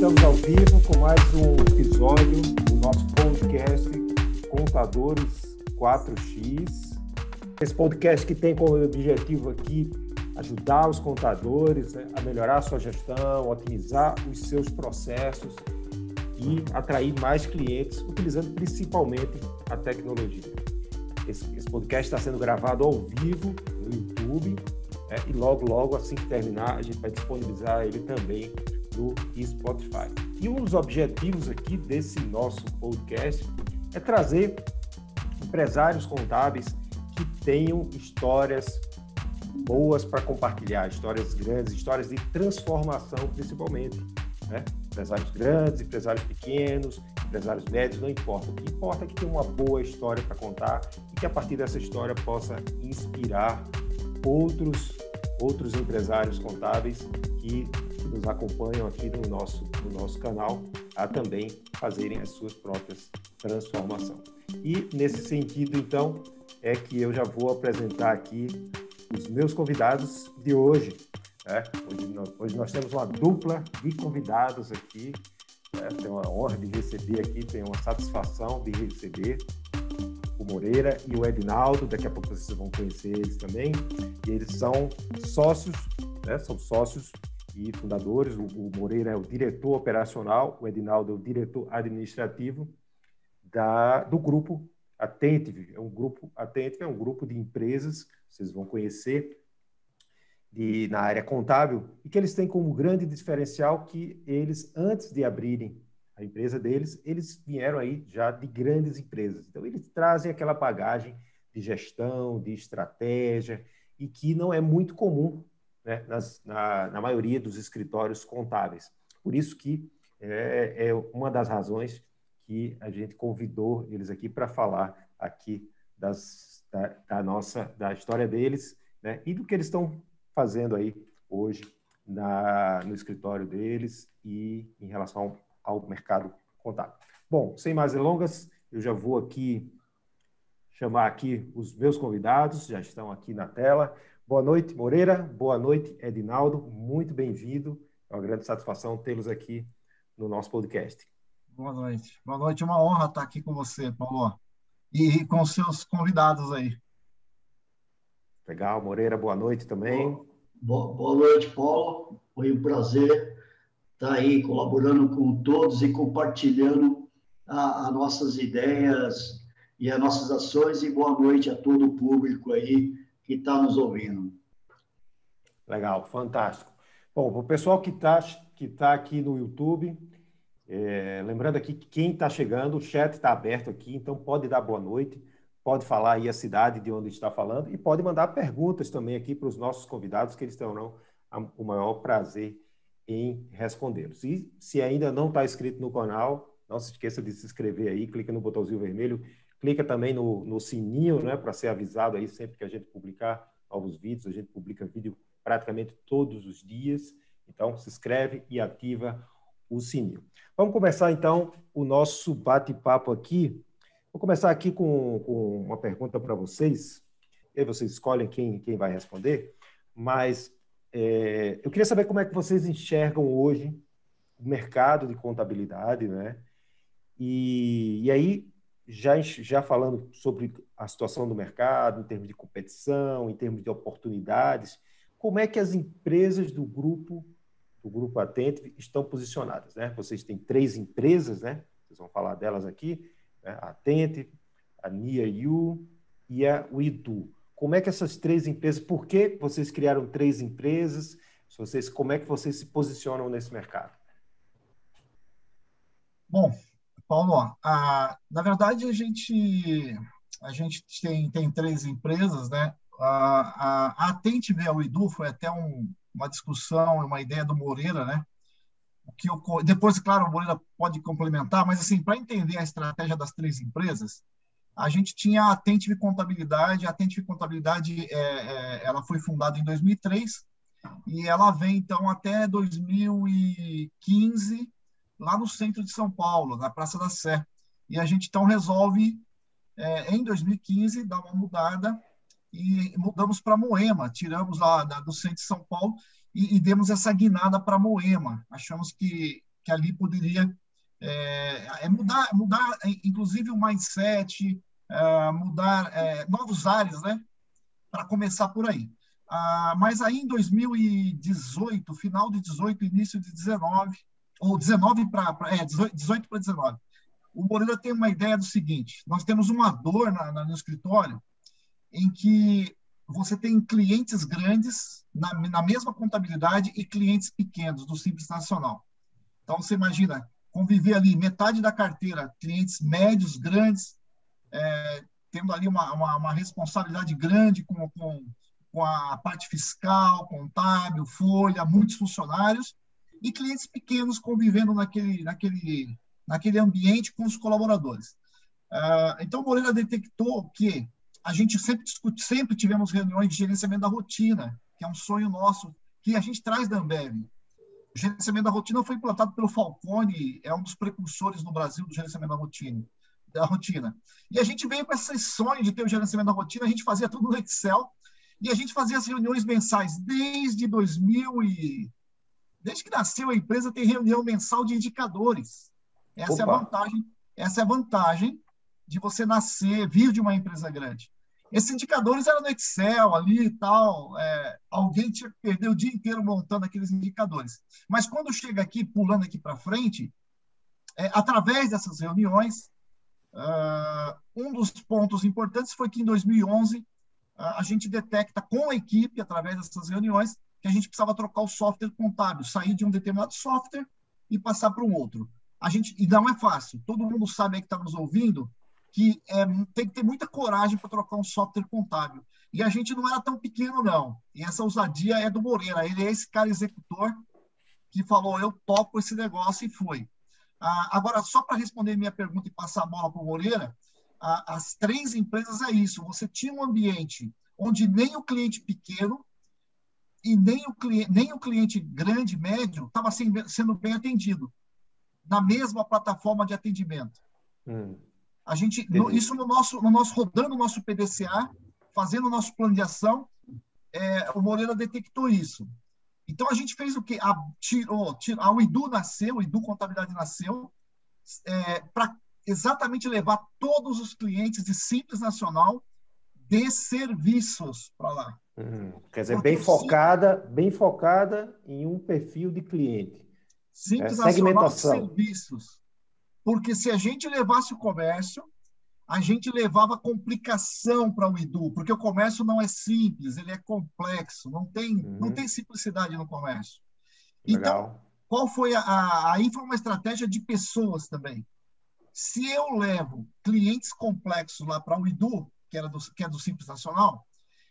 estamos ao vivo com mais um episódio do nosso podcast Contadores 4X. Esse podcast que tem como objetivo aqui ajudar os contadores né, a melhorar a sua gestão, otimizar os seus processos e atrair mais clientes, utilizando principalmente a tecnologia. Esse, esse podcast está sendo gravado ao vivo no YouTube né, e logo, logo, assim que terminar, a gente vai disponibilizar ele também no Spotify. E um dos objetivos aqui desse nosso podcast é trazer empresários contábeis que tenham histórias boas para compartilhar, histórias grandes, histórias de transformação principalmente. Né? Empresários grandes, empresários pequenos, empresários médios, não importa. O que importa é que tenha uma boa história para contar e que a partir dessa história possa inspirar outros, outros empresários contábeis que nos acompanham aqui no nosso, no nosso canal a também fazerem as suas próprias transformações. E nesse sentido, então, é que eu já vou apresentar aqui os meus convidados de hoje. Né? Hoje, nós, hoje, nós, temos uma dupla de convidados aqui. Né? Tenho uma honra de receber aqui, tenho uma satisfação de receber o Moreira e o Edinaldo. Daqui a pouco vocês vão conhecer eles também. E eles são sócios, né? são sócios e fundadores. O, o Moreira é o diretor operacional, o Edinaldo é o diretor administrativo da, do grupo Attentive. É um grupo Attentive é um grupo de empresas vocês vão conhecer de, na área contábil e que eles têm como grande diferencial que eles antes de abrirem a empresa deles, eles vieram aí já de grandes empresas. Então eles trazem aquela bagagem de gestão, de estratégia e que não é muito comum né, nas, na, na maioria dos escritórios contábeis. Por isso que é, é uma das razões que a gente convidou eles aqui para falar aqui das, da, da, nossa da história deles né, e do que eles estão fazendo aí hoje na, no escritório deles e em relação ao, mercado contábil. Bom, sem mais delongas, eu já vou aqui chamar aqui os meus convidados, já estão aqui na tela. Boa noite, Moreira. Boa noite, Edinaldo. Muito bem-vindo. É uma grande satisfação tê-los aqui no nosso podcast. Boa noite. Boa noite. É uma honra estar aqui com você, Paulo. E com seus convidados aí. Legal. Moreira, boa noite também. Boa, boa noite, Paulo. Foi um prazer estar aí colaborando com todos e compartilhando as nossas ideias e as nossas ações. E boa noite a todo o público aí que está nos ouvindo. Legal, fantástico. Bom, para o pessoal que está que tá aqui no YouTube, é, lembrando aqui que quem está chegando, o chat está aberto aqui, então pode dar boa noite, pode falar aí a cidade de onde está falando e pode mandar perguntas também aqui para os nossos convidados, que eles terão o maior prazer em respondê-los. E se ainda não está inscrito no canal, não se esqueça de se inscrever aí, clica no botãozinho vermelho Clica também no, no sininho, né, para ser avisado aí sempre que a gente publicar novos vídeos. A gente publica vídeo praticamente todos os dias. Então, se inscreve e ativa o sininho. Vamos começar, então, o nosso bate-papo aqui. Vou começar aqui com, com uma pergunta para vocês. E aí vocês escolhem quem, quem vai responder. Mas é, eu queria saber como é que vocês enxergam hoje o mercado de contabilidade, né? E, e aí, já, já falando sobre a situação do mercado, em termos de competição, em termos de oportunidades, como é que as empresas do grupo, do grupo Atente, estão posicionadas? Né? Vocês têm três empresas, né? Vocês vão falar delas aqui, né? a Atente, a NIAU e a UIDU. Como é que essas três empresas, por que vocês criaram três empresas? Vocês, como é que vocês se posicionam nesse mercado? Bom, Paulo, a, na verdade a gente a gente tem, tem três empresas, né? A, a, a Atente Edu foi até um, uma discussão, uma ideia do Moreira, né? Que eu, depois, claro, o Moreira pode complementar, mas assim, para entender a estratégia das três empresas, a gente tinha a Attentive Contabilidade. A Attentive Contabilidade é, é, ela foi fundada em 2003 e ela vem então até 2015 lá no centro de São Paulo, na Praça da Sé. E a gente então resolve, é, em 2015, dar uma mudada e mudamos para Moema, tiramos lá da, do centro de São Paulo e, e demos essa guinada para Moema. Achamos que que ali poderia é, é mudar, mudar, inclusive, o mindset, é, mudar é, novos ares, né? Para começar por aí. Ah, mas aí em 2018, final de 18, início de 19, ou 19 para é, 18 para 19, o Moreira tem uma ideia do seguinte: nós temos uma dor na, na, no escritório em que você tem clientes grandes na, na mesma contabilidade e clientes pequenos do Simples Nacional. Então, você imagina conviver ali metade da carteira, clientes médios, grandes, é, tendo ali uma, uma, uma responsabilidade grande com, com, com, a parte fiscal, contábil, folha, muitos funcionários, e clientes pequenos convivendo naquele, naquele, naquele ambiente com os colaboradores. Uh, então, Moreira detectou que a gente sempre discute, sempre tivemos reuniões de gerenciamento da rotina, que é um sonho nosso, que a gente traz da Ambev. O gerenciamento da rotina foi implantado pelo Falcone, é um dos precursores no Brasil do gerenciamento da rotina. Da rotina. E a gente veio com esse sonho de ter o gerenciamento da rotina, a gente fazia tudo no Excel, e a gente fazia as reuniões mensais desde 2000 e... Desde que nasceu a empresa, tem reunião mensal de indicadores. Essa Opa. é a vantagem. Essa é a vantagem de você nascer, vir de uma empresa grande. Esses indicadores eram no Excel ali e tal. É, alguém tinha que perder o dia inteiro montando aqueles indicadores. Mas quando chega aqui, pulando aqui para frente, é, através dessas reuniões, uh, um dos pontos importantes foi que em 2011 uh, a gente detecta com a equipe, através dessas reuniões, que a gente precisava trocar o software contábil, sair de um determinado software e passar para um outro. A gente, e não é fácil. Todo mundo sabe aí que está nos ouvindo que é, tem que ter muita coragem para trocar um software contábil. E a gente não era tão pequeno, não. E essa ousadia é do Moreira. Ele é esse cara executor que falou: eu topo esse negócio e foi. Ah, agora, só para responder minha pergunta e passar a bola para o Moreira, ah, as três empresas é isso. Você tinha um ambiente onde nem o cliente pequeno e nem o cliente, nem o cliente grande, médio, estava sendo bem atendido na mesma plataforma de atendimento. Hum. A gente, no, isso no nosso, no nosso rodando o nosso PDCA, fazendo o nosso plano de ação, é, o Moreira detectou isso. Então a gente fez o quê? A, tirou, tirou, a Idu nasceu, o Idu Contabilidade nasceu, é, para exatamente levar todos os clientes de Simples Nacional de serviços para lá. Uhum. Quer dizer, Porque bem focada, bem focada em um perfil de cliente. Simples é, Nacional de serviços. Porque se a gente levasse o comércio, a gente levava complicação para o Edu, porque o comércio não é simples, ele é complexo, não tem, uhum. não tem simplicidade no comércio. Legal. Então, qual foi a, a, aí foi uma estratégia de pessoas também. Se eu levo clientes complexos lá para o Edu, que, era do, que é do Simples Nacional,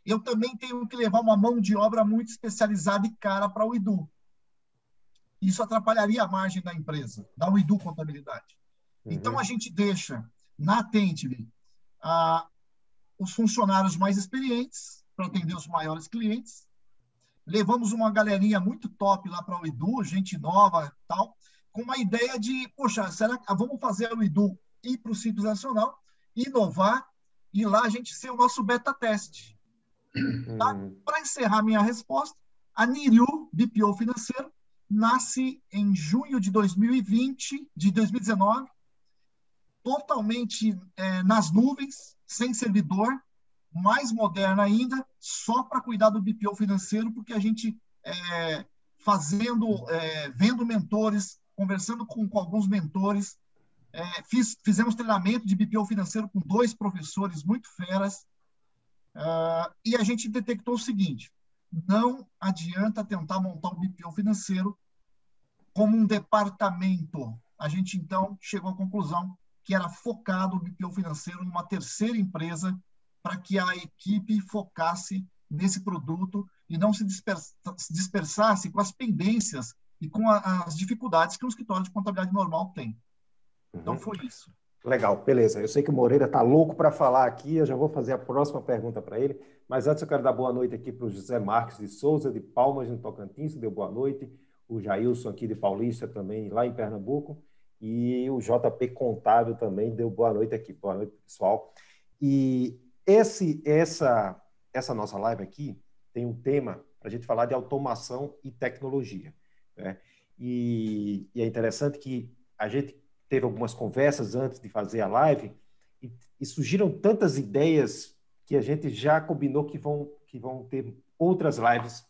eu também tenho que levar uma mão de obra muito especializada e cara para o Edu. Isso atrapalharia a margem da empresa, da Uidu Contabilidade. Uhum. Então, a gente deixa na Atently ah, os funcionários mais experientes para atender os maiores clientes. Levamos uma galerinha muito top lá para o Edu, gente nova tal, com uma ideia de, poxa, será que vamos fazer o Edu ir para o Simples Nacional, inovar e lá a gente ser o nosso beta teste. Tá? Uhum. Para encerrar minha resposta, a Niriu, BPO financeiro, nasce em junho de 2020, de 2019, totalmente é, nas nuvens, sem servidor, mais moderna ainda, só para cuidar do BPO financeiro, porque a gente é, fazendo, é, vendo mentores, conversando com, com alguns mentores, é, fiz, fizemos treinamento de BPO financeiro com dois professores muito feras, uh, e a gente detectou o seguinte: não adianta tentar montar um BPO financeiro como um departamento. A gente, então, chegou à conclusão que era focado o BPO financeiro numa terceira empresa para que a equipe focasse nesse produto e não se dispersasse com as pendências e com as dificuldades que um escritório de contabilidade normal tem. Então, uhum. foi isso. Legal, beleza. Eu sei que o Moreira está louco para falar aqui, eu já vou fazer a próxima pergunta para ele, mas antes eu quero dar boa noite aqui para o José Marques de Souza, de Palmas, no Tocantins, deu boa noite, o Jailson aqui de Paulista também, lá em Pernambuco, e o JP Contábil também deu boa noite aqui. Boa noite, pessoal. E esse, essa, essa nossa live aqui tem um tema para a gente falar de automação e tecnologia. Né? e, e, é interessante que a gente teve algumas conversas antes de fazer a live e, e surgiram tantas ideias que a gente já combinou que vão, que vão ter outras lives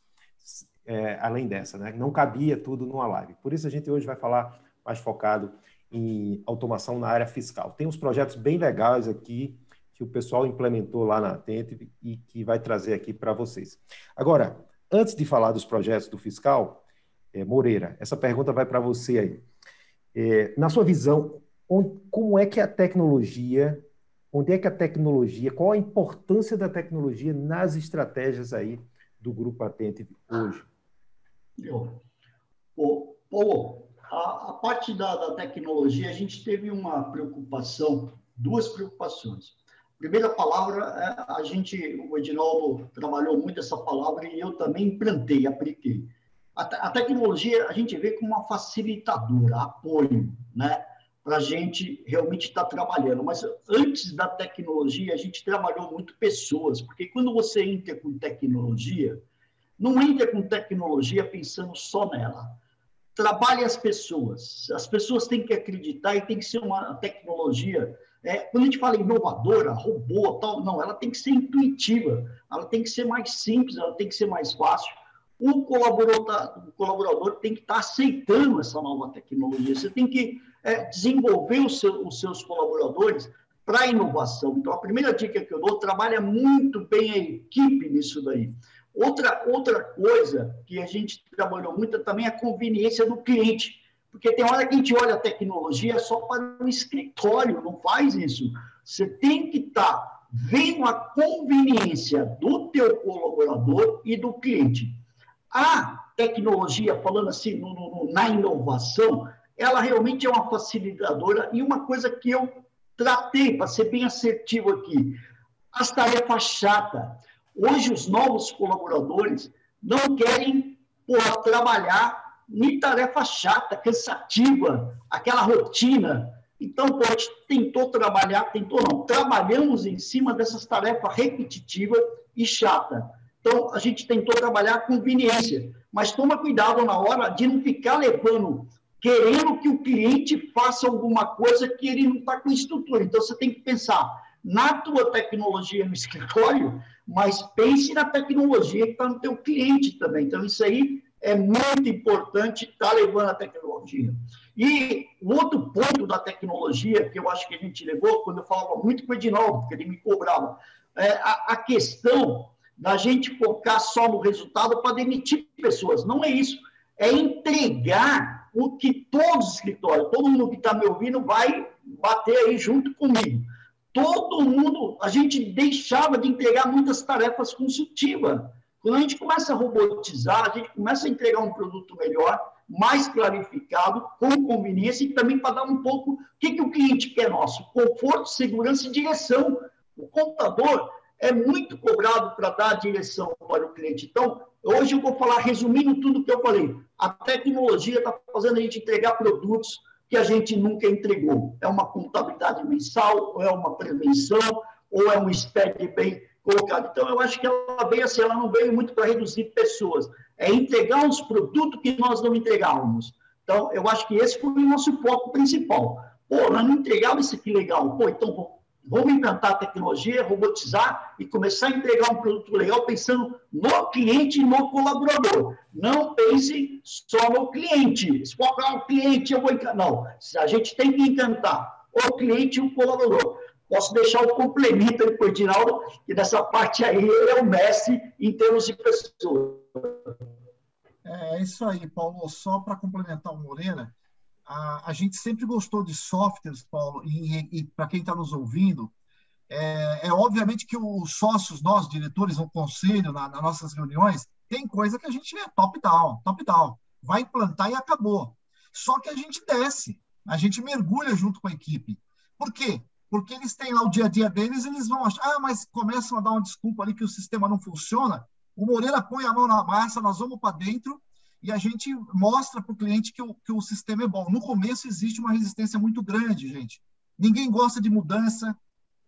é, além dessa, né? Não cabia tudo numa live. Por isso a gente hoje vai falar mais focado em automação na área fiscal. Tem uns projetos bem legais aqui que o pessoal implementou lá na Atente e que vai trazer aqui para vocês. Agora, antes de falar dos projetos do fiscal, é, Moreira, essa pergunta vai para você aí. É, na sua visão, onde, como é que a tecnologia, onde é que a tecnologia, qual a importância da tecnologia nas estratégias aí do Grupo Atente hoje? A, a parte da, da tecnologia, a gente teve uma preocupação, duas preocupações. Primeira palavra, é, a gente, o Edinaldo trabalhou muito essa palavra e eu também implantei, apliquei. A, tecnologia a gente vê como uma facilitadora, apoio, né? Para a gente realmente estar tá trabalhando. Mas antes da tecnologia, a gente trabalhou muito pessoas, porque quando você entra com tecnologia, não entra com tecnologia pensando só nela trabalhe as pessoas. As pessoas têm que acreditar e tem que ser uma tecnologia. É, quando a gente fala inovadora, robô, tal, não, ela tem que ser intuitiva, ela tem que ser mais simples, ela tem que ser mais fácil. O colaborador, o colaborador tem que estar aceitando essa nova tecnologia. Você tem que é, desenvolver os, seu, os seus colaboradores para a inovação. Então, a primeira dica que eu dou, trabalha muito bem a equipe nisso daí. Outra, outra coisa que a gente trabalhou muito é também a conveniência do cliente, porque tem hora que a gente olha a tecnologia só para o escritório, não faz isso. Você tem que estar tá vendo a conveniência do teu colaborador e do cliente. A tecnologia, falando assim, no, no, na inovação, ela realmente é uma facilitadora e uma coisa que eu tratei, para ser bem assertivo aqui, as tarefas chatas. Hoje, os novos colaboradores não querem porra, trabalhar em tarefa chata, cansativa, aquela rotina. Então, pô, a gente tentou trabalhar, tentou não, trabalhamos em cima dessas tarefas repetitivas e chata. Então, a gente tentou trabalhar conveniência, mas toma cuidado na hora de não ficar levando, querendo que o cliente faça alguma coisa que ele não está com estrutura. Então, você tem que pensar na tua tecnologia no escritório, mas pense na tecnologia que está no teu cliente também. Então, isso aí é muito importante estar tá levando a tecnologia. E o outro ponto da tecnologia que eu acho que a gente levou, quando eu falava muito com o Edinaldo, porque ele me cobrava, é a, a questão da gente focar só no resultado para demitir pessoas. Não é isso. É entregar o que todos os escritórios, todo mundo que está me ouvindo vai bater aí junto comigo todo mundo, a gente deixava de entregar muitas tarefas consultivas. Quando a gente começa a robotizar, a gente começa a entregar um produto melhor, mais clarificado, com conveniência e também para dar um pouco o que, que o cliente quer nosso: conforto, segurança e direção. O computador é muito cobrado para dar direção para o cliente. Então, hoje eu vou falar, resumindo tudo o que eu falei. A tecnologia está fazendo a gente entregar produtos que a gente nunca entregou. É uma contabilidade mensal, ou é uma prevenção, ou é um SPED bem colocado. Então, eu acho que ela veio assim, ela não veio muito para reduzir pessoas, é entregar os produtos que nós não entregávamos. Então, eu acho que esse foi o nosso foco principal. Pô, nós não entregávamos isso aqui legal. Pô, então Vamos implantar a tecnologia, robotizar e começar a entregar um produto legal pensando no cliente e no colaborador. Não pense só no cliente. Se for o cliente, eu vou encantar. Não, a gente tem que encantar o cliente e o colaborador. Posso deixar o complemento aí para o Edinaldo, que nessa parte aí ele é o mestre em termos de pessoas. É isso aí, Paulo. Só para complementar o Moreira, a, a gente sempre gostou de softwares, Paulo, e, e para quem está nos ouvindo, é, é, obviamente que os sócios, nós, diretores no conselho, na, nas nossas reuniões, tem coisa que a gente é top-down, top-down. Vai implantar e acabou. Só que a gente desce, a gente mergulha junto com a equipe. Por quê? Porque eles têm lá o dia a dia deles, eles vão achar, ah, mas começam a dar uma desculpa ali que o sistema não funciona. O Moreira põe a mão na massa, nós vamos para dentro e a gente mostra para o cliente que o, sistema é bom. No começo existe uma resistência muito grande, gente. Ninguém gosta de mudança,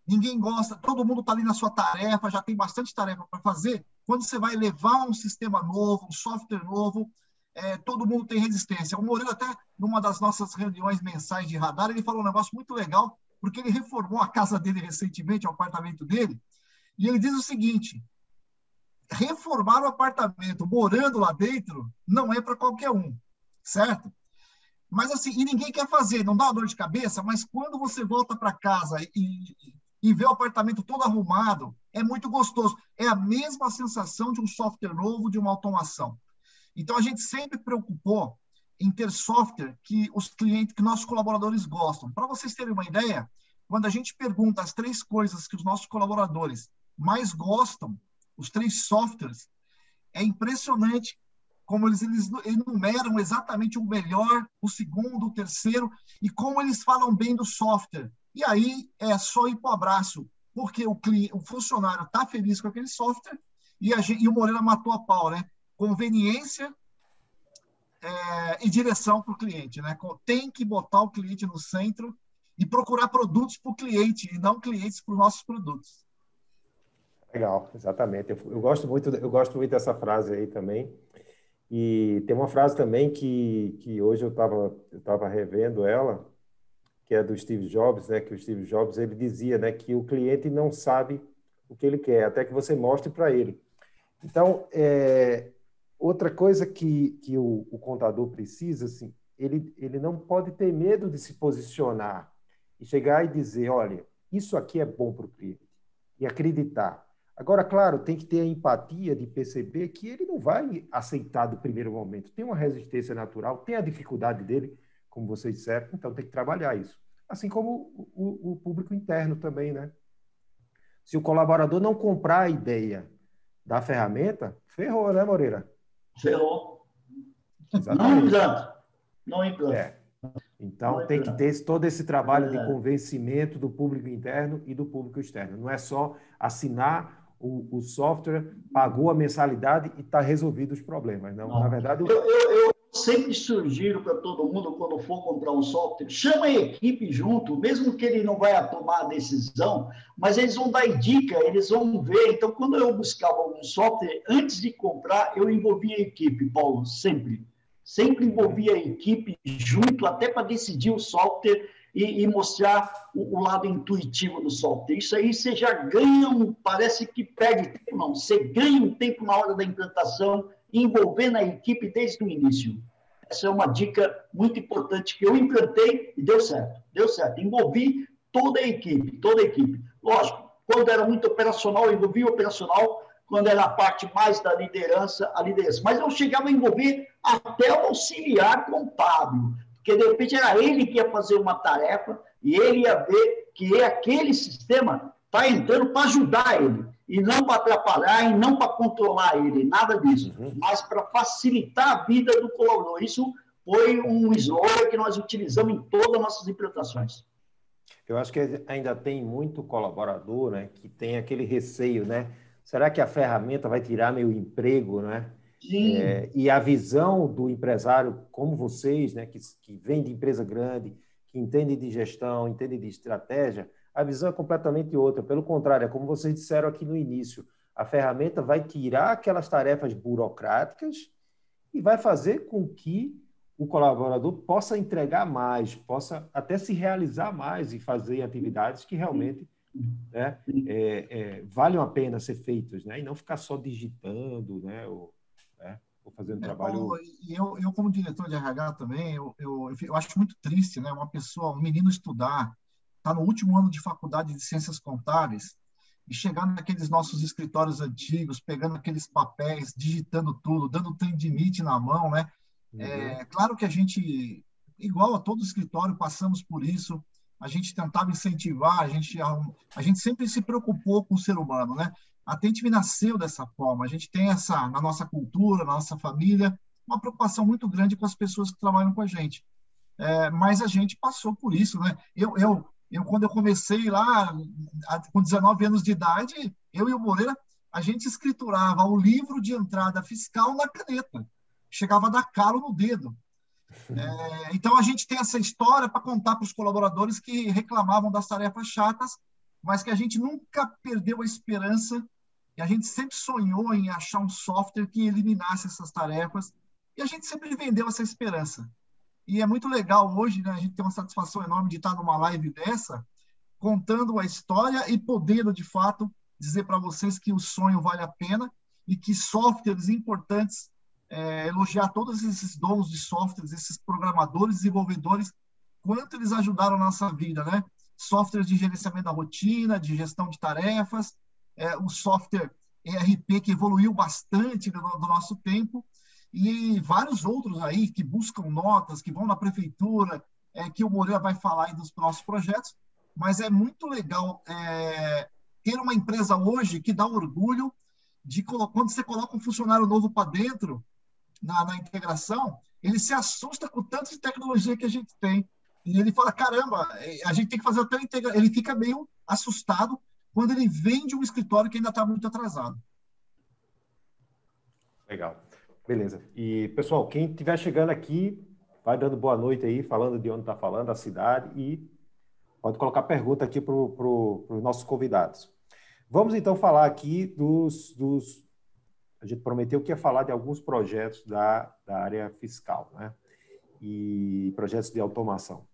ninguém gosta, todo mundo está ali na sua tarefa, já tem bastante tarefa para fazer. Quando você vai levar um sistema novo, um software novo, é, todo mundo tem resistência. O Moreira, até numa das nossas reuniões mensais de radar, ele falou um negócio muito legal, porque ele reformou a casa dele recentemente, o apartamento dele, e ele diz o seguinte: reformar o apartamento morando lá dentro não é para qualquer um, certo? Mas assim, e ninguém quer fazer, não dá uma dor de cabeça, mas quando você volta para casa e, e vê o apartamento todo arrumado, é muito gostoso. É a mesma sensação de um software novo, de uma automação. Então, a gente sempre preocupou em ter software que os clientes, que nossos colaboradores gostam. Para vocês terem uma ideia, quando a gente pergunta as três coisas que os nossos colaboradores mais gostam, os três softwares, é impressionante como eles, eles enumeram exatamente o melhor, o segundo, o terceiro, e como eles falam bem do software. E aí é só ir para o abraço, porque o, cliente, o funcionário está feliz com aquele software e, a, e, o Moreira matou a pau, né? Conveniência é, e direção para o cliente, né? Tem que botar o cliente no centro e procurar produtos para o cliente e não clientes para os nossos produtos. Legal, exatamente. Eu, eu, gosto muito, eu gosto muito dessa frase aí também. E tem uma frase também que, que hoje eu estava eu tava revendo ela, que é do Steve Jobs, né? Que o Steve Jobs ele dizia, né, que o cliente não sabe o que ele quer, até que você mostre para ele. Então, é, outra coisa que, que o, o, contador precisa, assim, ele, ele não pode ter medo de se posicionar e chegar e dizer, olha, isso aqui é bom para o cliente e acreditar. Agora, claro, tem que ter a empatia de perceber que ele não vai aceitar do primeiro momento. Tem uma resistência natural, tem a dificuldade dele, como vocês disseram, então tem que trabalhar isso. Assim como o, o público interno também, né? Se o colaborador não comprar a ideia da ferramenta, ferrou, né, Moreira? Ferrou. Exatamente. Não implanta. Não implanta. É. Então, não tem que ter todo esse trabalho é. de convencimento do público interno e do público externo. Não é só assinar o, o software pagou a mensalidade e está resolvido os problemas. Não, não. na verdade. Eu, eu, eu sempre sugiro para todo mundo, quando for comprar um software, chama a equipe junto, mesmo que ele não vai tomar a decisão, mas eles vão dar dica, eles vão ver. Então, quando eu buscava um software, antes de comprar, eu envolvia a equipe, Paulo, sempre. Sempre envolvia a equipe junto, até para decidir o software e, e mostrar o, o, lado intuitivo do software. Isso aí você já ganha, um, parece que perde tempo, não. Você ganha um tempo na hora da implantação, envolvendo a equipe desde o início. Essa é uma dica muito importante que eu implantei e deu certo. Deu certo. Envolvi toda a equipe, toda a equipe. Lógico, quando era muito operacional, eu envolvi o operacional, quando era a parte mais da liderança, a liderança. Mas eu chegava a envolver até o auxiliar contábil, porque de repente era ele que ia fazer uma tarefa e ele ia ver que aquele sistema está entrando para ajudar ele, e não para atrapalhar, e não para controlar ele, nada disso, uhum. mas para facilitar a vida do colaborador. Isso foi um slogan que nós utilizamos em todas as nossas implementações. Eu acho que ainda tem muito colaborador né, que tem aquele receio, né? Será que a ferramenta vai tirar meu emprego, né? É, e a visão do empresário como vocês, né, que, que vem de empresa grande, que entende de gestão, entende de estratégia, a visão é completamente outra. Pelo contrário, é como vocês disseram aqui no início, a ferramenta vai tirar aquelas tarefas burocráticas e vai fazer com que o colaborador possa entregar mais, possa até se realizar mais e fazer atividades que realmente né, é, é, valham a pena ser feitas, né, e não ficar só digitando, né, ou, né? Ou fazendo é, trabalho. Eu, eu, como diretor de RH também, eu, eu, eu acho muito triste, né? Uma pessoa, um menino estudar, tá no último ano de faculdade de ciências contábeis e chegar naqueles nossos escritórios antigos, pegando aqueles papéis, digitando tudo, dando tendinite na mão, né? Uhum. É claro que a gente, igual a todo escritório, passamos por isso. A gente tentava incentivar, a gente, a gente sempre se preocupou com o ser humano, né? A Tente nasceu dessa forma. A gente tem essa, na nossa cultura, na nossa família, uma preocupação muito grande com as pessoas que trabalham com a gente. É, mas a gente passou por isso, né? Eu, eu, eu, quando eu comecei lá, com 19 anos de idade, eu e o Moreira, a gente escriturava o livro de entrada fiscal na caneta. Chegava a dar calo no dedo. É, então, a gente tem essa história para contar para os colaboradores que reclamavam das tarefas chatas, mas que a gente nunca perdeu a esperança e a gente sempre sonhou em achar um software que eliminasse essas tarefas E a gente sempre vendeu essa esperança. E é muito legal hoje, né? A gente tem uma satisfação enorme de estar numa live dessa, contando a história e podendo, de fato, dizer para vocês que o sonho vale a pena e que softwares importantes, é, elogiar todos esses dons de softwares, esses programadores, desenvolvedores, quanto eles ajudaram na nossa vida, né? Softwares de gerenciamento da rotina, de gestão de tarefas, é, o software ERP que evoluiu bastante do, do nosso tempo, e vários outros aí que buscam notas, que vão na prefeitura, é, que o Moreira vai falar aí dos nossos projetos, mas é muito legal é, ter uma empresa hoje que dá orgulho de quando você coloca um funcionário novo para dentro na, na, integração, ele se assusta com tanto de tecnologia que a gente tem. E ele fala: caramba, é, a gente tem que fazer até integração. Ele fica meio assustado quando ele vem de um escritório que ainda está muito atrasado. Legal. Beleza. E, pessoal, quem estiver chegando aqui, vai dando boa noite aí, falando de onde está falando, a cidade, e pode colocar pergunta aqui para pro, os nossos convidados. Vamos então falar aqui dos, dos. A gente prometeu que ia falar de alguns projetos da, da área fiscal, né? E projetos de automação.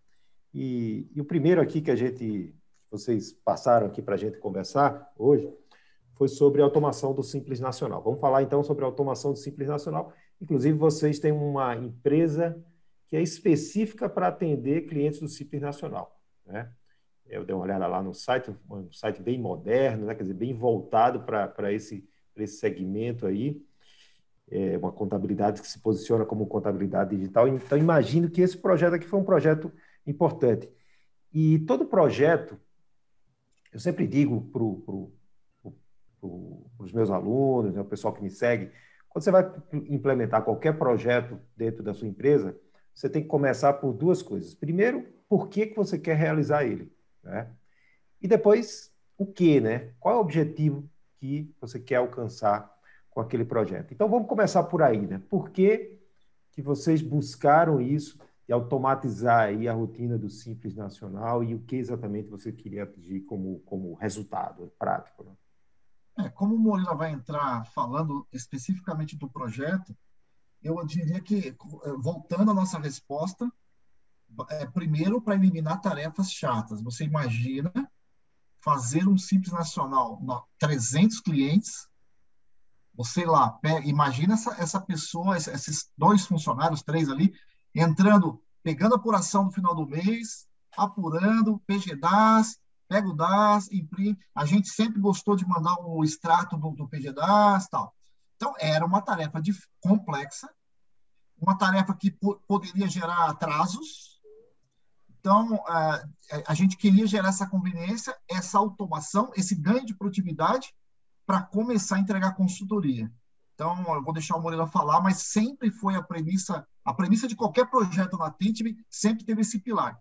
E, e o primeiro aqui que a gente, vocês passaram aqui para a gente conversar hoje, foi sobre a automação do Simples Nacional. Vamos falar então sobre a automação do Simples Nacional. Inclusive, vocês têm uma empresa que é específica para atender clientes do Simples Nacional. Né? Eu dei uma olhada lá no site, um site bem moderno, né? quer dizer, bem voltado para esse, esse segmento aí. É uma contabilidade que se posiciona como contabilidade digital. Então, imagino que esse projeto aqui foi um projeto importante. E todo projeto, eu sempre digo para o para os meus alunos, né, o pessoal que me segue, quando você vai implementar qualquer projeto dentro da sua empresa, você tem que começar por duas coisas. Primeiro, por que, que você quer realizar ele? Né? E depois, o que, né? Qual é o objetivo que você quer alcançar com aquele projeto? Então, vamos começar por aí, né? Por que, que vocês buscaram isso e automatizar aí a rotina do Simples Nacional e o que exatamente você queria atingir como, como resultado prático? Né? É, como o Moreira vai entrar falando especificamente do projeto, eu diria que, eh, voltando à nossa resposta, é, primeiro para eliminar tarefas chatas. Você imagina fazer um Simples Nacional, 300 clientes, você lá, pega, imagina essa, essa pessoa, esses dois funcionários, três ali, entrando, pegando a apuração no final do mês, apurando, PGDAS, pega o DAS, imprime. A gente sempre gostou de mandar o extrato do, do PGDAS tal. Então, era uma tarefa de, complexa, uma tarefa que poderia gerar atrasos. Então, a, a gente queria gerar essa conveniência, essa automação, esse ganho de produtividade para começar a entregar consultoria. Então, eu vou deixar o Moreira falar, mas sempre foi a premissa, a premissa de qualquer projeto na Tintime sempre teve esse pilar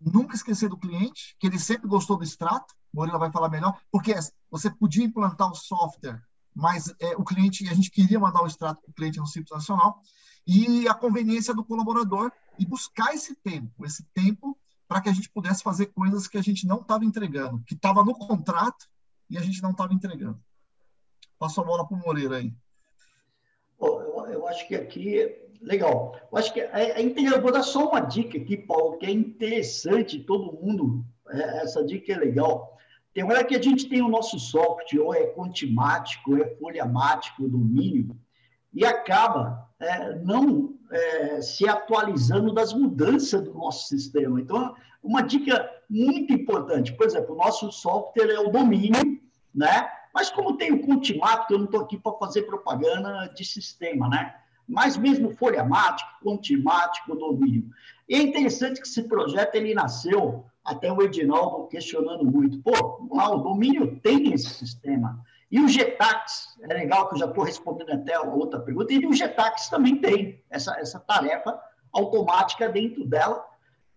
nunca esquecer do cliente, que ele sempre gostou do extrato, Moreira vai falar melhor, porque você podia implantar o software, mas é, o cliente, a gente queria mandar o extrato para o cliente no Simples Nacional, e a conveniência do colaborador e buscar esse tempo, esse tempo para que a gente pudesse fazer coisas que a gente não estava entregando, que estava no contrato e a gente não estava entregando. Passo a bola para o Moreira aí. eu, eu acho que aqui legal. Eu acho que é, é Vou dar só uma dica aqui, Paulo, que é interessante, todo mundo. É, essa dica é legal. Tem hora que a gente tem o nosso software, ou é contimático, ou é folhamático, domínio, e acaba é, não é, se atualizando das mudanças do nosso sistema. Então, uma dica muito importante, por exemplo, o nosso software é o domínio, né? Mas como tem o contimático, eu não estou aqui para fazer propaganda de sistema, né? Mas mesmo folhamático, contimático, domínio. E é interessante que esse projeto ele nasceu, até o Edinaldo questionando muito, pô, lá, o domínio tem esse sistema. E o GTAX, é legal que eu já estou respondendo até a outra pergunta, e o GTAX também tem essa, essa tarefa automática dentro dela,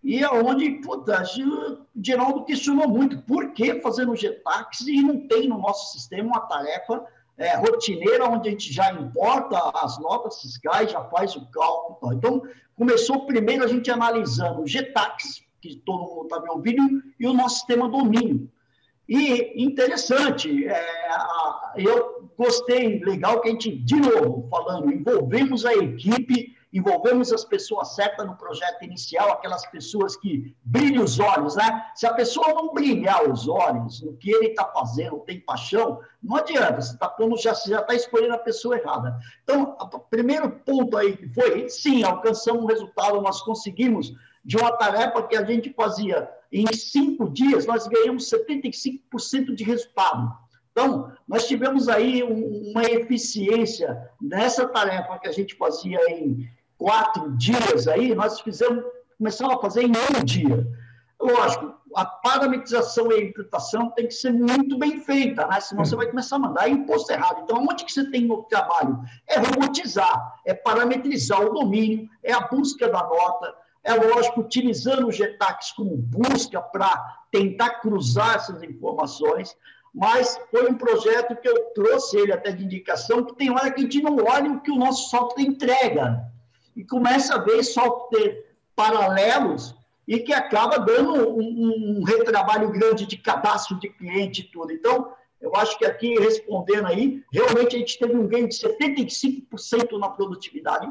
e é onde, puta, o Geraldo questionou muito, por que fazer no GTAX e não tem no nosso sistema uma tarefa é, rotineira, onde a gente já importa as notas fiscais, já faz o cálculo. Então, começou primeiro a gente analisando o GTAX, que todo mundo está me ouvindo, e o nosso sistema domínio. E interessante, é, eu gostei, legal que a gente, de novo, falando, envolvemos a equipe, envolvemos as pessoas certas no projeto inicial, aquelas pessoas que brilham os olhos, né? Se a pessoa não brilhar os olhos no que ele está fazendo, tem paixão, não adianta, você está já está escolhendo a pessoa errada. Então, o primeiro ponto aí que foi, sim, alcançamos um resultado, nós conseguimos de uma tarefa que a gente fazia em cinco dias, nós ganhamos 75% de resultado. Então, nós tivemos aí uma eficiência nessa tarefa que a gente fazia em quatro dias aí, nós fizemos, começamos a fazer em um dia. Lógico, a parametrização e a imputação tem que ser muito bem feita, né? senão você vai começar a mandar imposto errado. Então, onde que você tem no trabalho? É robotizar, é parametrizar o domínio, é a busca da nota, é lógico, utilizando o GTAX como busca para tentar cruzar essas informações, mas foi um projeto que eu trouxe ele até de indicação, que tem hora que a gente não olha o que o nosso software entrega, e começa a ver software paralelos e que acaba dando um, um retrabalho grande de cadastro de cliente e tudo. Então, eu acho que aqui, respondendo aí, realmente a gente teve um ganho de 75% na produtividade.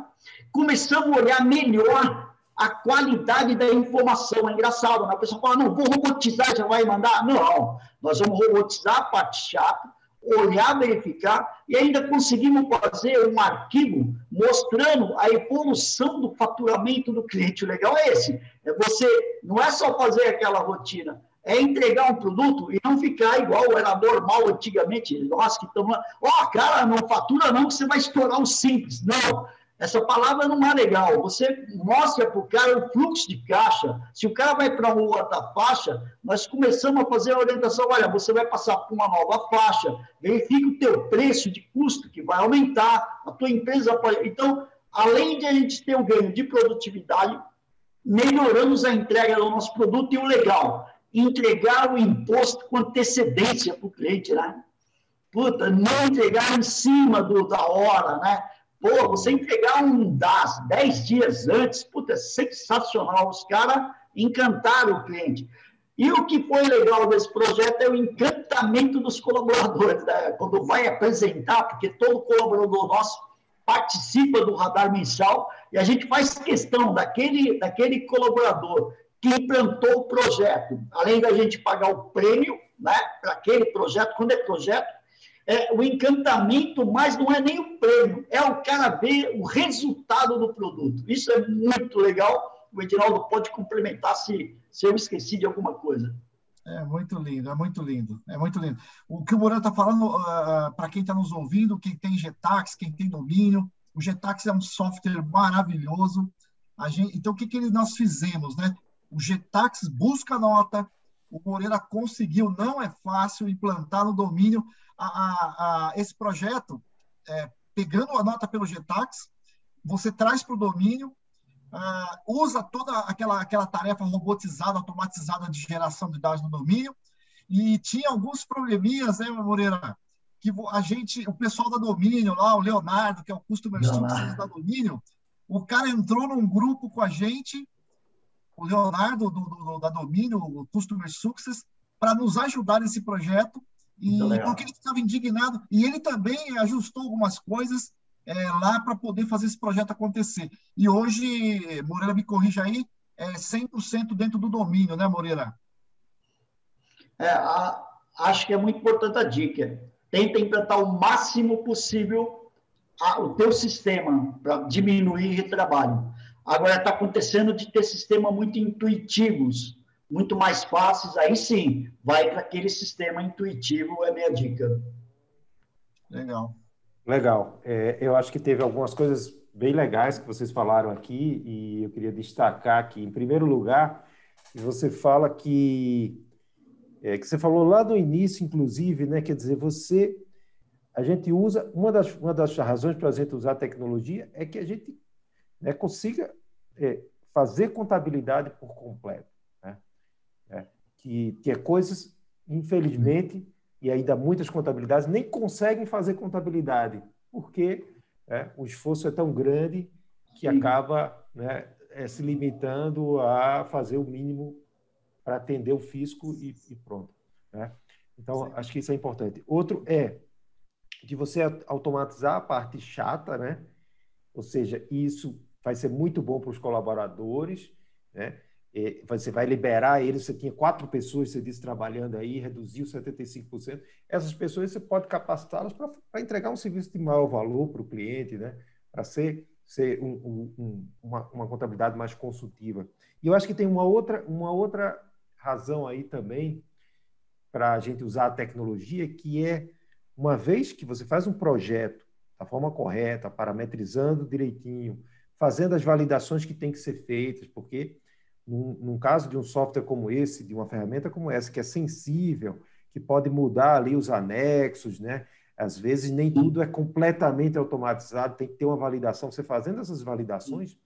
Começamos a olhar melhor a qualidade da informação. É engraçado, né? a pessoa fala, não, vou robotizar, já vai mandar. Não, nós vamos robotizar a parte chata, olhar, verificar, e ainda conseguimos fazer um arquivo mostrando a evolução do faturamento do cliente. O legal é esse, é você, não é só fazer aquela rotina, é entregar um produto e não ficar igual era normal antigamente. Nós que estamos lá, ó, oh, cara, não fatura não, que você vai estourar o simples. Não, essa palavra não é legal. Você mostra para o cara o fluxo de caixa. Se o cara vai para uma outra faixa, nós começamos a fazer a orientação. Olha, você vai passar por uma nova faixa. Verifique o teu preço de custo que vai aumentar. A tua empresa pode... Então, além de a gente ter um ganho de produtividade, melhoramos a entrega do nosso produto e o legal, entregar o imposto com antecedência para o cliente, né? Puta, não entregar em cima do, da hora, né? Pô, você entregar um DAS 10 dias antes, puta, sensacional. Os caras encantaram o cliente. E o que foi legal desse projeto é o encantamento dos colaboradores. Né? Quando vai apresentar, porque todo colaborador nosso participa do radar mensal e a gente faz questão daquele, daquele colaborador que implantou o projeto, além da gente pagar o prêmio né, para aquele projeto, quando é projeto, é, o encantamento, mas não é nem o prêmio, é o cara ver o resultado do produto. Isso é muito legal. O Edinaldo pode complementar se, se eu esqueci de alguma coisa. É muito lindo, é muito lindo, é muito lindo. O que o Morano está falando, uh, ah, ah, para quem está nos ouvindo, quem tem Getax, quem tem domínio, o Getax é um software maravilhoso. Gente, então, o que, que nós fizemos? Né? O Getax busca nota, o Moreira conseguiu, não é fácil implantar no domínio, a, a, esse projeto, é, pegando a nota pelo GTAX, você traz para o domínio, uh, usa toda aquela, aquela tarefa robotizada, automatizada de geração de dados no domínio, e tinha alguns probleminhas, né, Moreira? Que a gente, o pessoal da domínio lá, o Leonardo, que é o Customer Success da domínio, o cara entrou num grupo com a gente, o Leonardo do, do, da domínio, o Customer Success, para nos ajudar nesse projeto e porque ele estava indignado, e ele também ajustou algumas coisas é, lá para poder fazer esse projeto acontecer. E hoje, Moreira me corrija aí, é 100% dentro do domínio, né, Moreira? É, a, acho que é muito importante a dica. Tenta implantar o máximo possível a, o teu sistema para diminuir o trabalho. Agora está acontecendo de ter sistemas muito intuitivos, muito mais fáceis, aí sim, vai para aquele sistema intuitivo, é minha dica. Legal. Legal. É, eu acho que teve algumas coisas bem legais que vocês falaram aqui, e eu queria destacar que, em primeiro lugar, você fala que. É, que você falou lá no início, inclusive, né? Quer dizer, você. A gente usa. Uma das, uma das razões para a gente usar a tecnologia é que a gente né, consiga é, fazer contabilidade por completo que, que é coisas, infelizmente, e ainda muitas contabilidades nem conseguem fazer contabilidade, porque é, o esforço é tão grande que acaba né, é, se limitando a fazer o mínimo para atender o fisco e, e pronto. Né? Então, Sim. acho que isso é importante. Outro é, de você automatizar a parte chata, né? Ou seja, isso vai ser muito bom para os colaboradores, né? Você vai liberar eles, você tinha quatro pessoas, você disse, trabalhando aí, reduziu 75%. Essas pessoas você pode capacitá-las para entregar um serviço de maior valor para o cliente, né? para ser, ser um, um, uma, uma contabilidade mais consultiva. E eu acho que tem uma outra, uma outra razão aí também para a gente usar a tecnologia, que é, uma vez que você faz um projeto da forma correta, parametrizando direitinho, fazendo as validações que têm que ser feitas, porque num, num, caso de um software como esse, de uma ferramenta como essa, que é sensível, que pode mudar ali os anexos, né? Às vezes nem tudo é completamente automatizado, tem que ter uma validação. Você fazendo essas validações,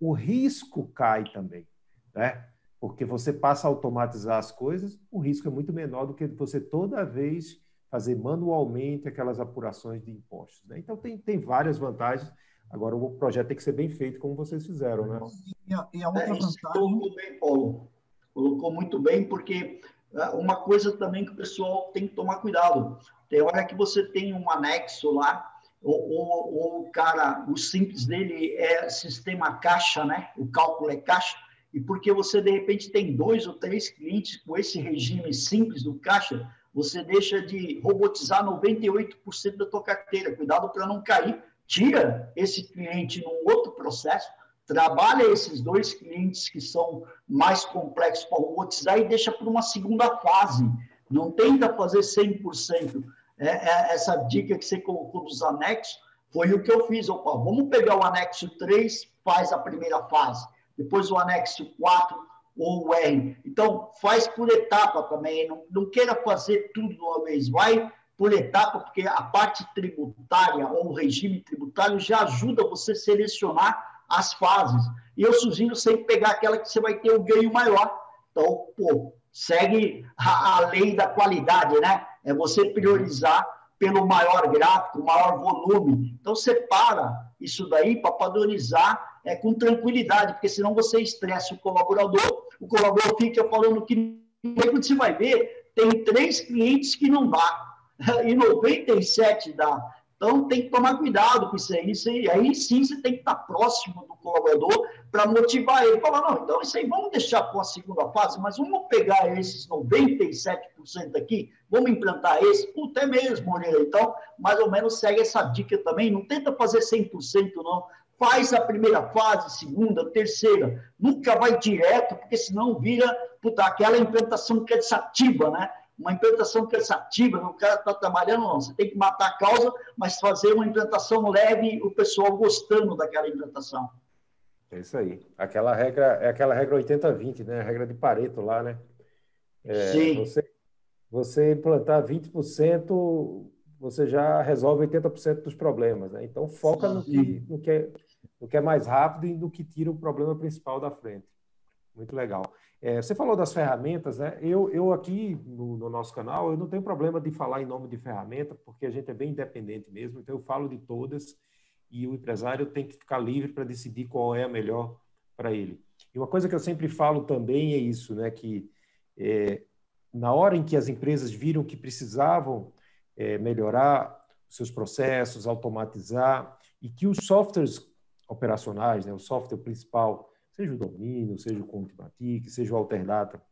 o risco cai também, né? Porque você passa a automatizar as coisas, o risco é muito menor do que você toda vez fazer manualmente aquelas apurações de impostos. Né? Então tem, tem várias vantagens Agora, o projeto tem que ser bem feito, como vocês fizeram, né? E a, e a outra é, vantagem... Colocou bem, Paulo. Colocou muito bem, porque é, uma coisa também que o pessoal tem que tomar cuidado. Tem hora que você tem um anexo lá, ou, ou, ou o cara, o simples dele é sistema caixa, né? O cálculo é caixa, e porque você, de repente, tem dois ou três clientes com esse regime simples do caixa, você deixa de robotizar 98% da tua carteira. Cuidado para não cair tira esse cliente num outro processo, trabalha esses dois clientes que são mais complexos para robotizar e deixa para uma segunda fase. Não tenta fazer 100%. É, é, essa dica que você colocou dos anexos foi o que eu fiz. Opa, vamos pegar o anexo 3, faz a primeira fase. Depois o anexo 4 ou o R. Então, faz por etapa também. Não, não queira fazer tudo de uma vez. Vai por etapa, porque a parte tributária ou o regime tributário já ajuda você a selecionar as fases. E eu sugiro sempre pegar aquela que você vai ter o um ganho maior. Então, pô, segue a, a, lei da qualidade, né? É você priorizar pelo maior gráfico, maior volume. Então, separa isso daí para padronizar é, com tranquilidade, porque senão você estressa o colaborador, o colaborador fica falando que. Quando você vai ver, tem três clientes que não dá e 97 dá. Então, tem que tomar cuidado com isso aí. Isso aí, aí sim você tem que estar próximo do colaborador para motivar ele. Falar, não, então isso aí vamos deixar para a segunda fase, mas vamos pegar esses 97% aqui, vamos implantar esse. Puta, é mesmo, Moreira. Então, mais ou menos segue essa dica também. Não tenta fazer 100%, não. Faz a primeira fase, segunda, terceira. Nunca vai direto, porque senão vira puta, aquela implantação cansativa, né? Uma implantação cansativa, o cara está trabalhando, não. Você tem que matar a causa, mas fazer uma implantação leve, o pessoal gostando daquela implantação. É isso aí. Aquela regra, é aquela regra 80-20, né? A regra de Pareto lá, né? É, Sim. Você, você implantar 20%, você já resolve 80% dos problemas, né? Então, foca no que, no, que é, no que é mais rápido e no que tira o problema principal da frente. Muito legal. É, você falou das ferramentas, né? Eu, eu aqui no, no, nosso canal, eu não tenho problema de falar em nome de ferramenta, porque a gente é bem independente mesmo, então eu falo de todas e o empresário tem que ficar livre para decidir qual é a melhor para ele. E uma coisa que eu sempre falo também é isso, né? Que é, na hora em que as empresas viram que precisavam é, melhorar seus processos, automatizar, e que os softwares operacionais, né, o software principal, seja o domínio, seja o Contimatic, seja o Alterdata,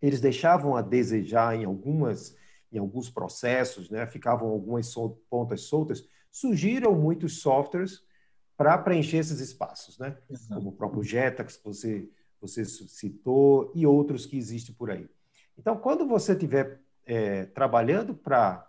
eles deixavam a desejar em algumas em alguns processos, né? Ficavam algumas sol pontas soltas. Surgiram muitos softwares para preencher esses espaços, né? Exato. Como o próprio Jetax que você você citou e outros que existem por aí. Então, quando você estiver é, trabalhando para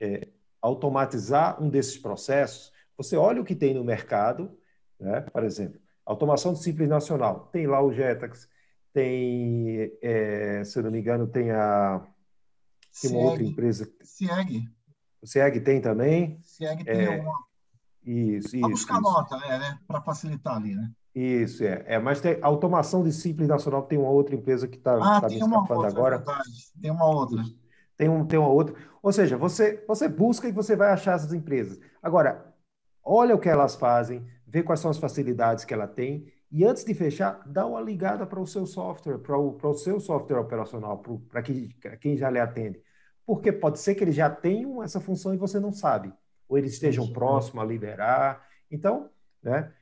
é, automatizar um desses processos, você olha o que tem no mercado, né? Por exemplo, Automação de Simples Nacional. Tem lá o Jetax, tem, é, se eu não me engano, tem a. Tem uma outra empresa. CIEG. O CIEG tem também. CIEG tem é, uma. Isso, isso. Buscar isso. nota, né? né Para facilitar ali, né? Isso, é. é. Mas tem automação de Simples Nacional tem uma outra empresa que está ah, tá me escapando outra, agora. É tem uma outra. Tem, um, tem uma outra. Ou seja, você, você busca e você vai achar essas empresas. Agora, olha o que elas fazem, vê quais são as facilidades que ela tem e antes de fechar, dá uma ligada para o seu software, para o, para o seu software operacional, para que, quem já lhe atende. porque pode ser que eles já tenham essa função e você não sabe, ou eles estejam próximos a liberar. Então, né,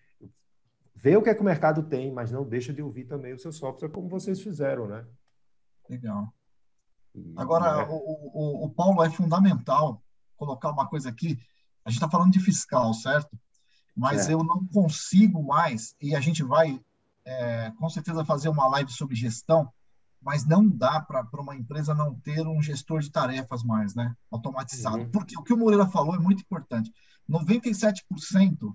vê o que é que o mercado tem, mas não deixa de ouvir também o seu software, como vocês fizeram, né? Legal. Agora, é. o, o, o Paulo é fundamental colocar uma coisa aqui. A gente está falando de fiscal, certo? Mas é. eu não consigo mais, e a gente vai é, com certeza fazer uma live sobre gestão, mas não dá para uma empresa não ter um gestor de tarefas mais, né? Automatizado. Uhum. Porque o que o Moreira falou é muito importante. 97%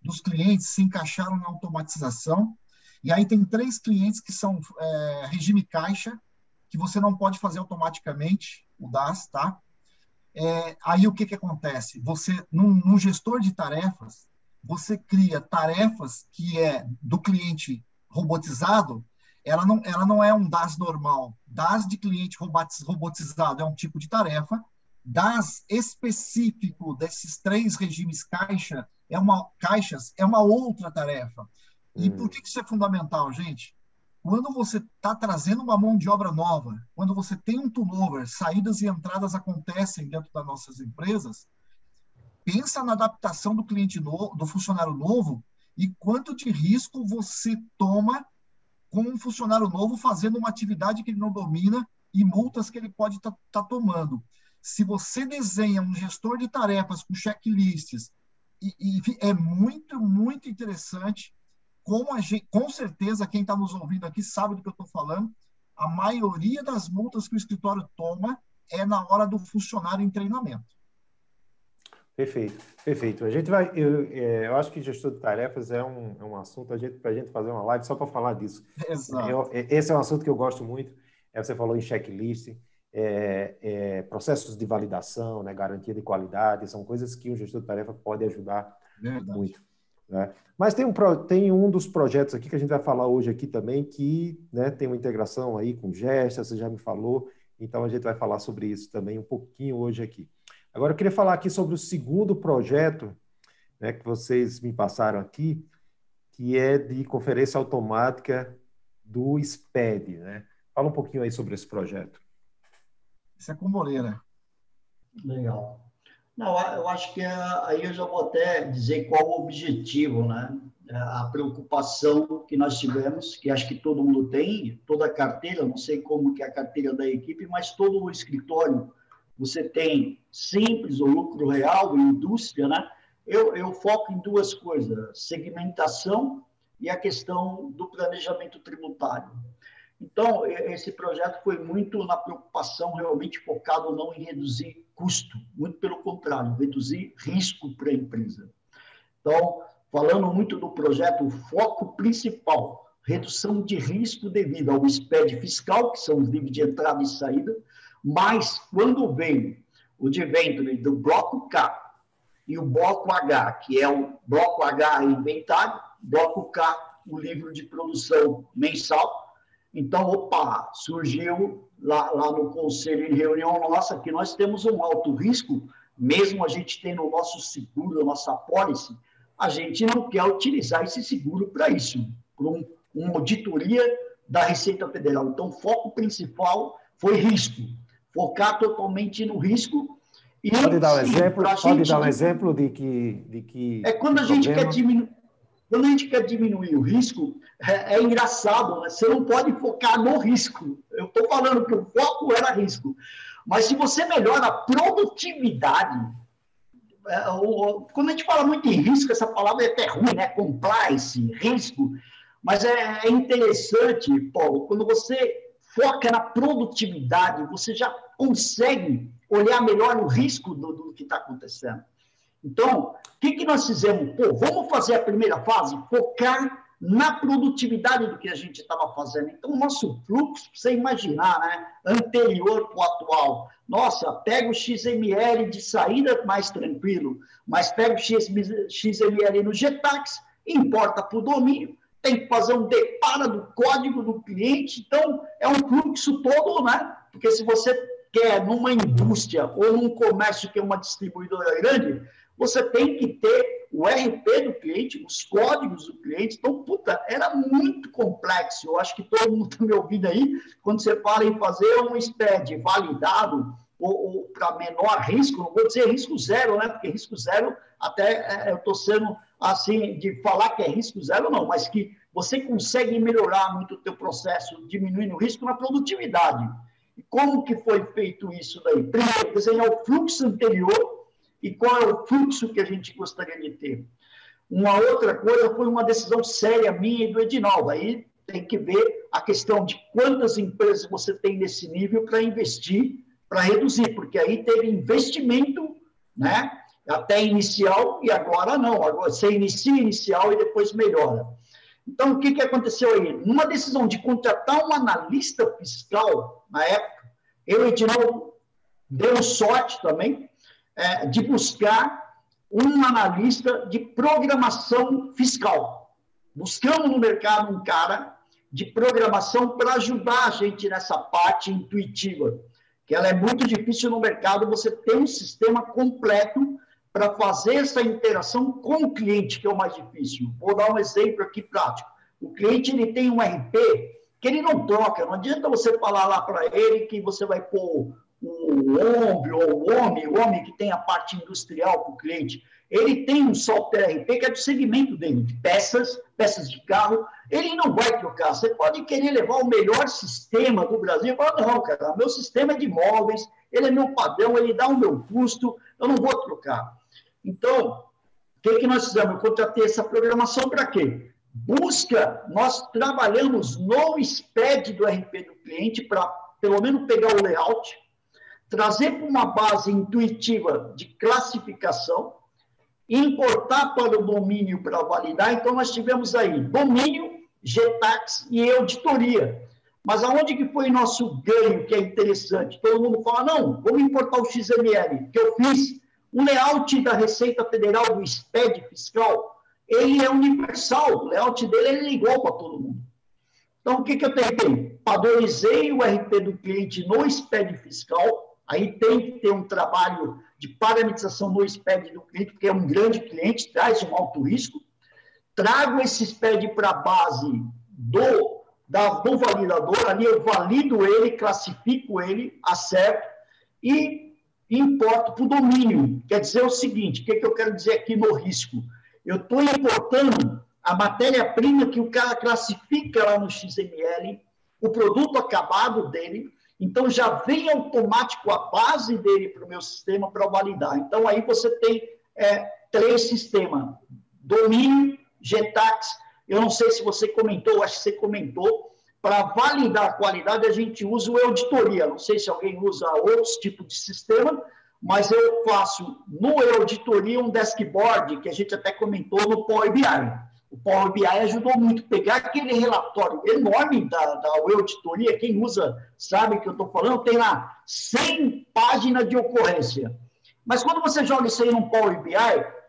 dos clientes se encaixaram na automatização, e aí tem três clientes que são é, regime caixa, que você não pode fazer automaticamente, o DAS, tá? É, aí o que, que acontece? Você, num, num gestor de tarefas, você cria tarefas que é do cliente robotizado, ela não, ela não é um DAS normal. DAS de cliente robotizado é um tipo de tarefa. DAS específico desses três regimes caixa é uma caixas é uma outra tarefa. E hum. por que isso é fundamental, gente? Quando você está trazendo uma mão de obra nova, quando você tem um turnover, saídas e entradas acontecem dentro das nossas empresas, pensa na adaptação do cliente novo, do funcionário novo e quanto de risco você toma com um funcionário novo fazendo uma atividade que ele não domina e multas que ele pode estar tá, tá tomando. Se você desenha um gestor de tarefas com checklists, e, e é muito, muito interessante como a gente, com certeza, quem está nos ouvindo aqui sabe do que eu estou falando. A maioria das multas que o escritório toma é na hora do funcionário em treinamento. Perfeito, perfeito. A gente vai, eu, é, eu acho que gestor de tarefas é um, é um assunto para a gente fazer uma live só para falar disso. Exato. Eu, é, esse é um assunto que eu gosto muito. É, você falou em checklist, é, é, processos de validação, né, garantia de qualidade, são coisas que um gestor de tarefa pode ajudar Verdade. muito. Né? Mas tem um, tem um dos projetos aqui que a gente vai falar hoje aqui também, que né, tem uma integração aí com Gesta, você já me falou, então a gente vai falar sobre isso também um pouquinho hoje aqui. Agora eu queria falar aqui sobre o segundo projeto né, que vocês me passaram aqui, que é de conferência automática do SPED. Né? Fala um pouquinho aí sobre esse projeto. Isso é com Moreira. Legal. Não, eu acho que aí eu já vou até dizer qual o objetivo, né? A preocupação que nós tivemos, que acho que todo mundo tem, toda a carteira, não sei como que é a carteira da equipe, mas todo o escritório, você tem simples o lucro real, indústria, né? Eu, eu foco em duas coisas, segmentação e a questão do planejamento tributário. Então, esse projeto foi muito na preocupação realmente focado não em reduzir custo, muito pelo contrário, reduzir risco para a empresa. Então, falando muito do projeto, o foco principal, redução de risco devido ao SPED fiscal, que são os livros de entrada e saída, mas quando vem o debenture do bloco K e o bloco H, que é o bloco H inventário, bloco K, o livro de produção mensal, então, opa, surgiu lá, lá no conselho em reunião nossa que nós temos um alto risco, mesmo a gente tendo o nosso seguro, a nossa pólice, a gente não quer utilizar esse seguro para isso, para um, uma auditoria da Receita Federal. Então, o foco principal foi risco, focar totalmente no risco. E pode dar um exemplo, pode gente, dar um exemplo de que, de que é quando a gente problema... quer diminuir quando a gente quer diminuir o risco, é, é engraçado, né? você não pode focar no risco. Eu estou falando que o foco era risco. Mas se você melhora a produtividade, é, o, quando a gente fala muito em risco, essa palavra é até ruim, né? Compliance, risco. Mas é, é interessante, Paulo, quando você foca na produtividade, você já consegue olhar melhor o risco do, do que está acontecendo. Então, o que, que nós fizemos? Pô, vamos fazer a primeira fase, focar na produtividade do que a gente estava fazendo. Então, o nosso fluxo, você imaginar, né, anterior para o atual, nossa, pega o XML de saída mais tranquilo, mas pega o XML no Getax, importa para o domínio, tem que fazer um depara do código do cliente, então é um fluxo todo, né? Porque se você quer numa indústria ou num comércio que é uma distribuidora grande, você tem que ter o RP do cliente, os códigos do cliente. Então, puta, era muito complexo. Eu acho que todo mundo está me ouvindo aí. Quando você fala em fazer um SPED validado, ou, ou para menor risco, não vou dizer risco zero, né? Porque risco zero, até é, eu estou sendo assim, de falar que é risco zero, não, mas que você consegue melhorar muito o teu processo, diminuindo o risco na produtividade. E como que foi feito isso daí? Primeiro, desenhar o fluxo anterior e qual é o fluxo que a gente gostaria de ter. Uma outra coisa foi uma decisão séria minha e do Edinaldo. Aí tem que ver a questão de quantas empresas você tem nesse nível para investir, para reduzir, porque aí teve investimento, né? Até inicial e agora não. Agora você inicia inicial e depois melhora. Então, o que, que aconteceu aí? Numa decisão de contratar um analista fiscal, na época, eu Edinaldo deu sorte também é, de buscar um analista de programação fiscal. Buscamos no mercado um cara de programação para ajudar a gente nessa parte intuitiva, que ela é muito difícil no mercado você ter um sistema completo para fazer essa interação com o cliente, que é o mais difícil. Vou dar um exemplo aqui prático. O cliente ele tem um RP que ele não troca, não adianta você falar lá para ele que você vai pôr o OMB ou o OMI, o OMI que tem a parte industrial para o cliente, ele tem um software RP que é do segmento dele, de peças, peças de carro, ele não vai trocar. Você pode querer levar o melhor sistema do Brasil, fala, não, cara, meu sistema é de móveis, ele é meu padrão, ele dá o meu custo, eu não vou trocar. Então, o que, que nós fizemos? Eu contratei essa programação para quê? Busca, nós trabalhamos no SPED do RP do cliente para, pelo menos, pegar o layout, trazer para uma base intuitiva de classificação, importar para o domínio para validar. Então, nós tivemos aí domínio, GTAX e auditoria. Mas aonde que foi nosso ganho, que é interessante? Todo mundo fala, não, vamos importar o XML, que eu fiz. O layout da Receita Federal do SPED fiscal, ele é universal, o layout dele é igual para todo mundo. Então, o que, que eu tentei? Padronizei o RP do cliente no SPED fiscal, Aí tem que ter um trabalho de parametrização no SPED do cliente, porque é um grande cliente, traz um alto risco. Trago esse SPED para a base do, da, do validador, ali eu valido ele, classifico ele, acerto e importo para o domínio. Quer dizer o seguinte, o que, que eu quero dizer aqui no risco? Eu estou importando a matéria-prima que o cara classifica lá no XML, o produto acabado dele, então, já vem automático a base dele para o meu sistema para validar. Então, aí você tem é, três sistemas: domínio, GTAX. Eu não sei se você comentou, acho que você comentou. Para validar a qualidade, a gente usa o auditoria. Não sei se alguém usa outros tipos de sistema, mas eu faço no auditoria um dashboard, que a gente até comentou no Power BI. O Power BI ajudou muito. Pegar aquele relatório enorme da, da auditoria, quem usa sabe que eu estou falando, tem lá 100 páginas de ocorrência. Mas quando você joga isso aí no Power BI,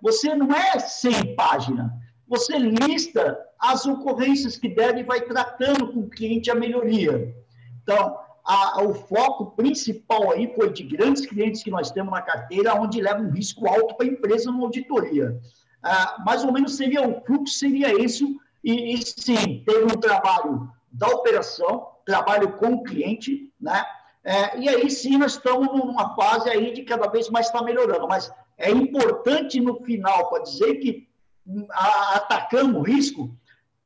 você não é 100 páginas. Você lista as ocorrências que deve e vai tratando com o cliente a melhoria. Então, a, o foco principal aí foi de grandes clientes que nós temos na carteira, onde leva um risco alto para a empresa numa auditoria ah, mais ou menos seria o fluxo seria isso e, e sim teve um trabalho da operação, trabalho com o cliente, né? É, e aí sim nós estamos numa fase aí de cada vez mais estar tá melhorando, mas é importante no final para dizer que a, atacamos o risco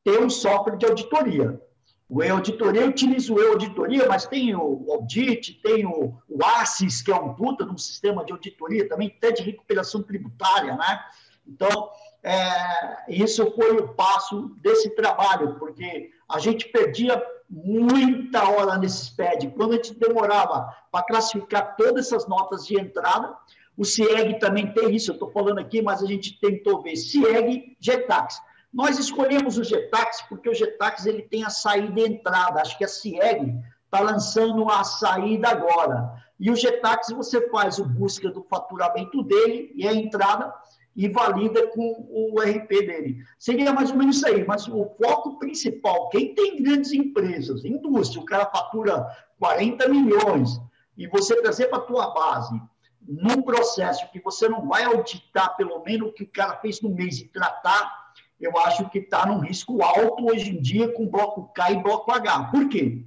ter um software de auditoria. O e-auditoria, utilizo o e-auditoria, mas tem o Audit, tem o, o ASIS, que é um puta de um sistema de auditoria, também até de recuperação tributária, né? Então, é, isso foi o passo desse trabalho, porque a gente perdia muita hora nesse SPED. Quando a gente demorava para classificar todas essas notas de entrada, o CIEG também tem isso, eu estou falando aqui, mas a gente tentou ver CIEG, GETAX. Nós escolhemos o GETAX porque o GETAX ele tem a saída e entrada, acho que a CIEG está lançando a saída agora. E o GETAX você faz o busca do faturamento dele e a entrada, e valida com o RP dele. Seria mais ou menos isso aí, mas o foco principal, quem tem grandes empresas, indústria, o cara fatura 40 milhões, e você trazer para a tua base num processo que você não vai auditar pelo menos o que o cara fez no mês e tratar, eu acho que está num risco alto hoje em dia com bloco K e bloco H. Por quê?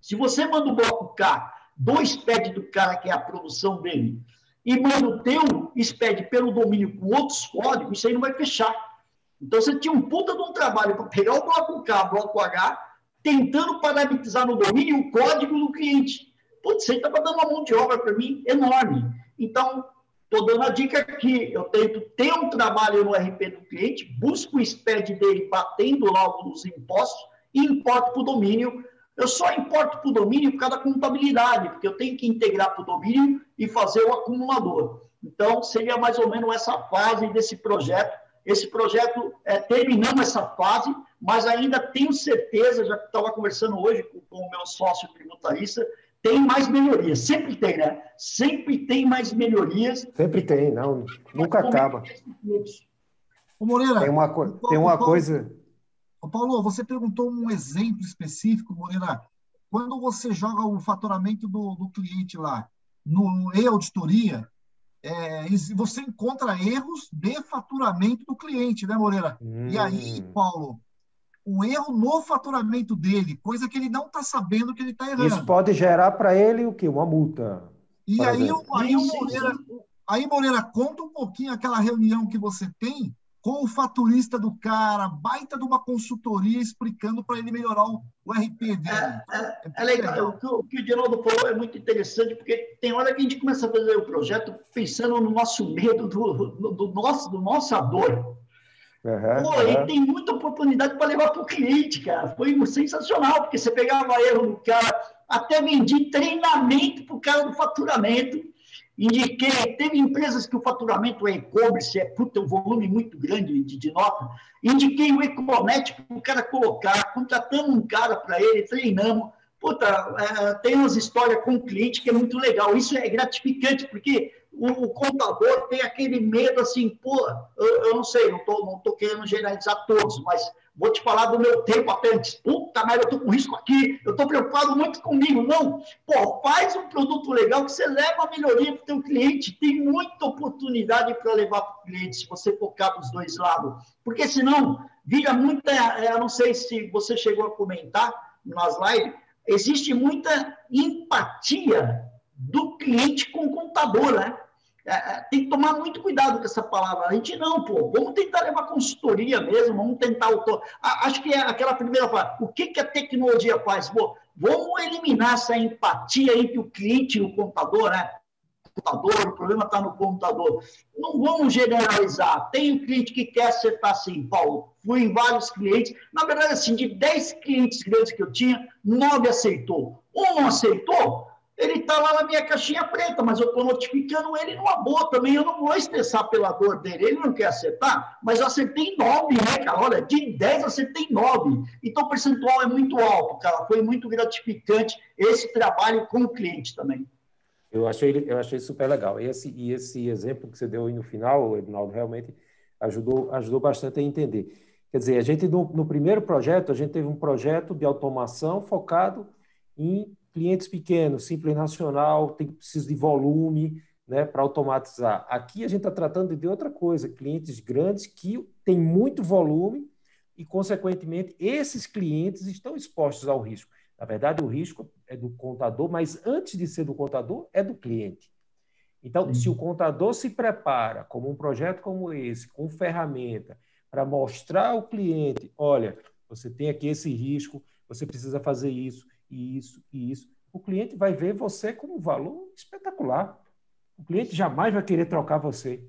Se você manda o bloco K do SPED do cara, que é a produção dele, e manda o teu SPED pelo domínio com outros códigos, isso aí não vai fechar. Então, você tinha um puta de um trabalho para pegar o bloco K, o bloco H, tentando parametrizar no domínio o código do cliente. Putz, você estava dando uma mão de obra para mim enorme. Então, estou dando a dica aqui. Eu tento ter um trabalho no RP do cliente, busco o SPED dele batendo lá os impostos e importo para o domínio. Eu só importo para o domínio por causa da contabilidade, porque eu tenho que integrar para o domínio e fazer o acumulador. Então, seria mais ou menos essa fase desse projeto. Esse projeto, é, terminamos essa fase, mas ainda tenho certeza, já estava conversando hoje com, com o meu sócio tributarista, tem mais melhorias. Sempre tem, né? Sempre tem mais melhorias. Sempre tem, não. Nunca acaba. Ô Moreira, tem uma, tem uma coisa. Ô Paulo, você perguntou um exemplo específico, Moreira. Quando você joga o faturamento do, do cliente lá no e-auditoria, é, você encontra erros de faturamento do cliente, né, Moreira? Hum. E aí, hum. Paulo, o erro no faturamento dele, coisa que ele não está sabendo que ele está errando. Isso pode gerar para ele o quê? Uma multa. E aí, aí, o Moreira, aí, Moreira, conta um pouquinho aquela reunião que você tem com o faturista do cara, baita de uma consultoria explicando para ele melhorar o, o RP dele. É, é, é legal. O que, o que o Geraldo falou é muito interessante, porque tem hora que a gente começa a fazer o projeto pensando no nosso medo, do, do, do nosso, do nossa dor. Uhum, Pô, uhum. e tem muita oportunidade para levar para o cliente, cara. Foi sensacional, porque você pegava erro do cara, até vendi treinamento para o cara do faturamento. Indiquei, teve empresas que o faturamento é e-commerce, é puta, um volume muito grande de, de nota. Indiquei o Econet para o cara colocar, contratamos um cara para ele, treinamos. Puta, é, tem umas histórias com o cliente que é muito legal. Isso é gratificante, porque o, o, contador tem aquele medo assim, pô, eu, eu não sei, não estou não tô querendo generalizar todos, mas vou te falar do meu tempo antes. Puta merda, eu estou com risco aqui, eu estou preocupado muito comigo. Não, pô, faz um produto legal que você leva a melhoria para o teu cliente. Tem muita oportunidade para levar para o cliente, se você focar dos dois lados. Porque senão, vira muita, é, eu não sei se você chegou a comentar nas lives, existe muita empatia do cliente com o contador, né? É, é, tem que tomar muito cuidado com essa palavra. A gente não, pô, vamos tentar levar consultoria mesmo, vamos tentar autor. Acho que é aquela primeira parte. O que, que a tecnologia faz? Pô, vamos eliminar essa empatia entre o cliente e o contador, né? Computador, o problema está no computador. Não vamos generalizar. Tem um cliente que quer acertar assim, Paulo. Fui em vários clientes. Na verdade, assim, de 10 clientes grandes que eu tinha, 9 aceitou. Um não aceitou, ele está lá na minha caixinha preta, mas eu estou notificando ele numa boa também. Eu não vou estressar pela dor dele. Ele não quer acertar, mas eu acertei nove, né, cara? Olha, de dez acertei nove. Então o percentual é muito alto, cara. Foi muito gratificante esse trabalho com o cliente também. Eu achei, eu achei super legal. E esse, e esse exemplo que você deu aí no final, Edinaldo, realmente ajudou, ajudou bastante a entender. Quer dizer, a gente, no, no primeiro projeto, a gente teve um projeto de automação focado em clientes pequenos, simples nacional, tem precisa de volume né, para automatizar. Aqui a gente está tratando de outra coisa, clientes grandes que têm muito volume e, consequentemente, esses clientes estão expostos ao risco. Na verdade, o risco é do contador, mas antes de ser do contador, é do cliente. Então, Sim. se o contador se prepara como um projeto como esse, com ferramenta, para mostrar ao cliente, olha, você tem aqui esse risco, você precisa fazer isso, e isso e isso. O cliente vai ver você como um valor espetacular. O cliente jamais vai querer trocar você.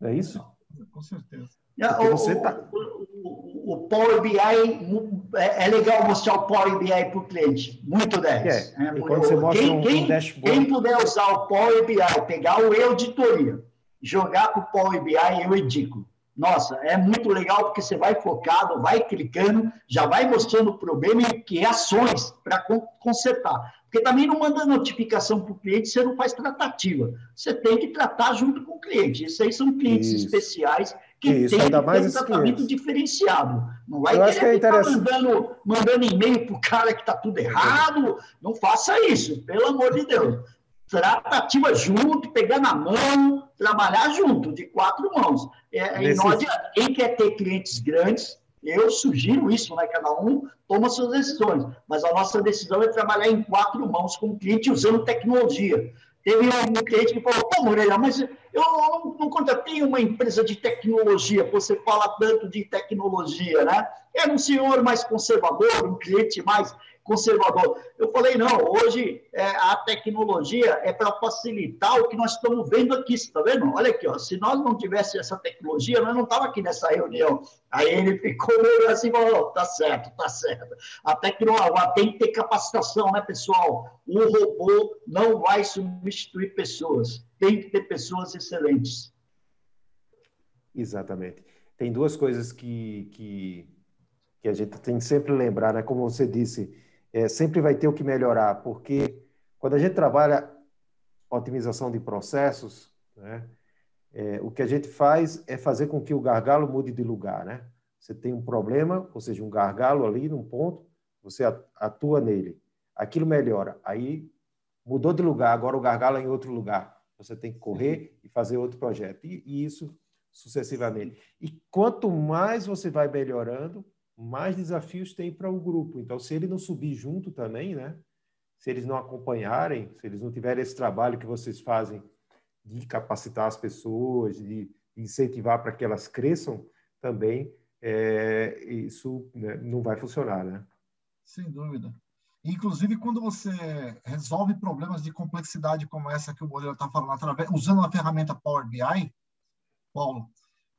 Não é isso? Com certeza. Porque você tá... o, o, Power BI é, é, legal mostrar o Power BI para o cliente. Muito 10. É. É, quando você mostra quem, um, quem, um dashboard... quem puder usar o Power BI, pegar o e-auditoria, jogar para o Power BI, eu indico. Nossa, é muito legal porque você vai focado, vai clicando, já vai mostrando o problema e que ações para consertar. Porque também não manda notificação para o cliente, você não faz tratativa. Você tem que tratar junto com o cliente. Esses aí são clientes Isso. especiais que Isso, têm que ter um tratamento clientes. diferenciado. Não vai Eu querer que é mandando, mandando e-mail para o cara que está tudo errado. Não faça isso, pelo amor de Deus. Tratativa junto, pegar na mão, trabalhar junto, de quatro mãos. É, Nesse... não adianta. Quem quer ter clientes grandes, Eu sugiro isso, né? Cada um toma suas decisões, mas a nossa decisão é trabalhar em quatro mãos com o cliente usando tecnologia. Teve um cliente que falou, pô, Moreira, mas eu não, não contratei uma empresa de tecnologia, você fala tanto de tecnologia, né? Era um senhor mais conservador, um cliente mais conservador. Eu falei, não, hoje é, a tecnologia é para facilitar o que nós estamos vendo aqui, está vendo? Olha aqui, ó, se nós não tivéssemos essa tecnologia, nós não estávamos aqui nessa reunião. Aí ele ficou meio assim, falou, tá certo, tá certo. A tecnologia tem que ter capacitação, né, pessoal? O robô não vai substituir pessoas, tem que ter pessoas excelentes. Exatamente. Tem duas coisas que, que, que a gente tem que sempre lembrar, né? Como você disse, é, sempre vai ter o que melhorar, porque quando a gente trabalha otimização de processos, né, é, o que a gente faz é fazer com que o gargalo mude de lugar. Né? Você tem um problema, ou seja, um gargalo ali num ponto, você atua nele. Aquilo melhora. Aí mudou de lugar, agora o gargalo é em outro lugar. Você tem que correr e fazer outro projeto. E, e isso sucessivamente. E quanto mais você vai melhorando, mais desafios tem para o grupo. Então, se ele não subir junto também, né? Se eles não acompanharem, se eles não tiverem esse trabalho que vocês fazem de capacitar as pessoas, de incentivar para que elas cresçam, também é, isso né, não vai funcionar, né? Sem dúvida. Inclusive, quando você resolve problemas de complexidade como essa que o Moreira está falando, através, usando a ferramenta Power BI, Paulo,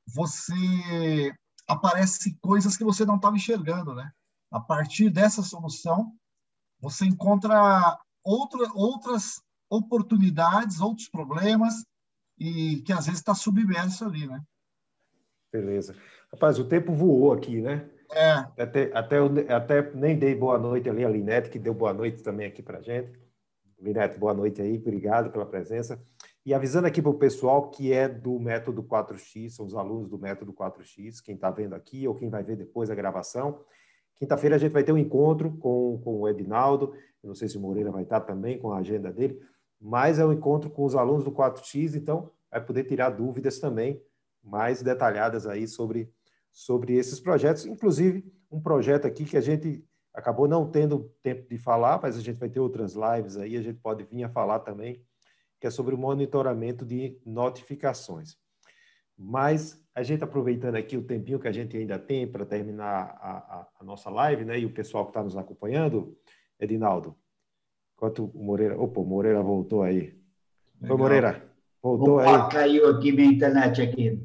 você aparecem coisas que você não estava enxergando, né? A partir dessa solução, você encontra outra, outras oportunidades, outros problemas e que às vezes está submerso ali, né? Beleza. Rapaz, o tempo voou aqui, né? É. Até, até, até nem dei boa noite ali a Linete, que deu boa noite também aqui para gente. Linete, boa noite aí, obrigado pela presença. E avisando aqui para o pessoal que é do método 4X, são os alunos do método 4X, quem está vendo aqui ou quem vai ver depois a gravação. Quinta-feira a gente vai ter um encontro com, com o Edinaldo, eu não sei se o Moreira vai estar também com a agenda dele, mas é um encontro com os alunos do 4X, então vai poder tirar dúvidas também mais detalhadas aí sobre, sobre esses projetos, inclusive um projeto aqui que a gente acabou não tendo tempo de falar, mas a gente vai ter outras lives aí, a gente pode vir a falar também que é sobre o monitoramento de notificações. Mas a gente aproveitando aqui o tempinho que a gente ainda tem para terminar a, a, a, nossa live, né? E o pessoal que está nos acompanhando, Edinaldo, enquanto o Moreira. Opa, o Moreira voltou aí. Legal. Oi, Moreira, voltou Opa, aí. Caiu aqui minha internet aqui.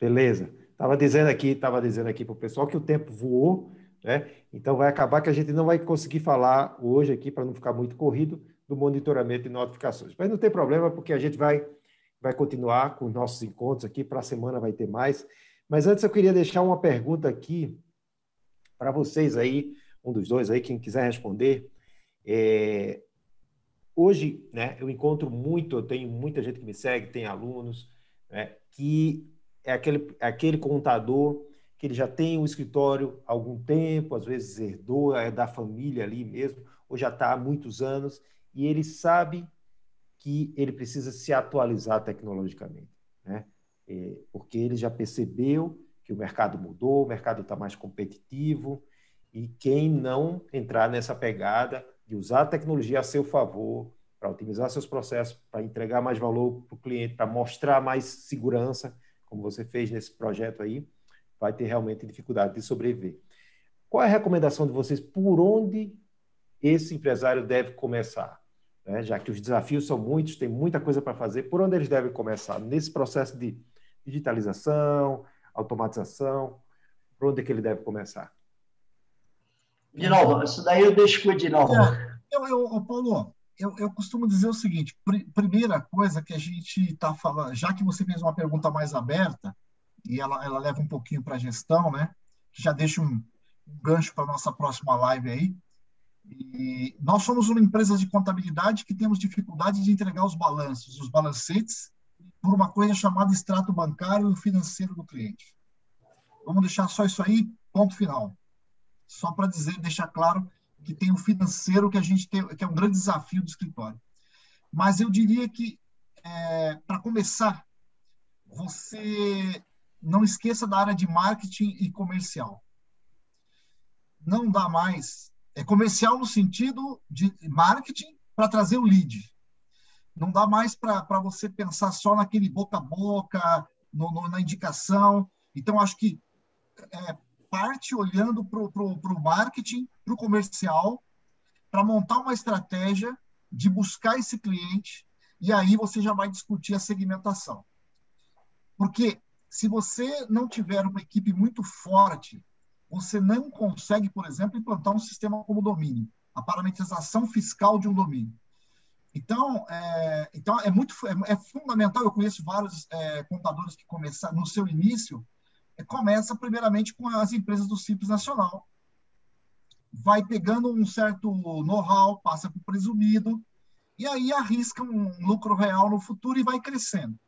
Beleza. Estava dizendo aqui, estava dizendo aqui para o pessoal que o tempo voou, né? Então vai acabar que a gente não vai conseguir falar hoje aqui para não ficar muito corrido do monitoramento de notificações. Mas não tem problema, porque a gente vai, vai continuar com nossos encontros aqui, para a semana vai ter mais. Mas antes eu queria deixar uma pergunta aqui para vocês aí, um dos dois aí, quem quiser responder. É, hoje, né, eu encontro muito, eu tenho muita gente que me segue, tem alunos, né, que é aquele, é aquele contador que ele já tem um escritório há algum tempo, às vezes herdou, é da família ali mesmo, ou já está há muitos anos, e ele sabe que ele precisa se atualizar tecnologicamente, né? É, porque ele já percebeu que o mercado mudou, o mercado está mais competitivo e quem não entrar nessa pegada de usar a tecnologia a seu favor para otimizar seus processos, para entregar mais valor para o cliente, para mostrar mais segurança, como você fez nesse projeto aí, vai ter realmente dificuldade de sobreviver. Qual é a recomendação de vocês? Por onde esse empresário deve começar? Né? já que os desafios são muitos, tem muita coisa para fazer. Por onde eles devem começar? Nesse processo de digitalização, automatização, por onde é que ele deve começar? De novo, isso daí eu deixo com o Edinaldo. É, eu, eu, Paulo, eu, eu costumo dizer o seguinte: pr primeira coisa que a gente está falando, já que você fez uma pergunta mais aberta, e ela, ela leva um pouquinho para a gestão, né? Já deixa um, um gancho para a nossa próxima live aí. E nós somos uma empresa de contabilidade que temos dificuldade de entregar os balanços, os balancetes, por uma coisa chamada extrato bancário e financeiro do cliente. Vamos deixar só isso aí, ponto final. Só para dizer, deixar claro que tem o financeiro que a gente tem, que é um grande desafio do escritório. Mas eu diria que, é, para começar, você não esqueça da área de marketing e comercial. não dá mais. É comercial no sentido de marketing para trazer o lead. Não dá mais para você pensar só naquele boca a boca, no, no, na indicação. Então, acho que é, parte olhando para o marketing, para o comercial, para montar uma estratégia de buscar esse cliente, e aí você já vai discutir a segmentação. Porque se você não tiver uma equipe muito forte, você não consegue, por exemplo, implantar um sistema como domínio, a parametrização fiscal de um domínio. Então, é, então é muito é, é fundamental. Eu conheço vários é, contadores que começaram no seu início. É, começa primeiramente com as empresas do Simples Nacional, vai pegando um certo know-how, passa para o presumido e aí arrisca um lucro real no futuro e vai crescendo.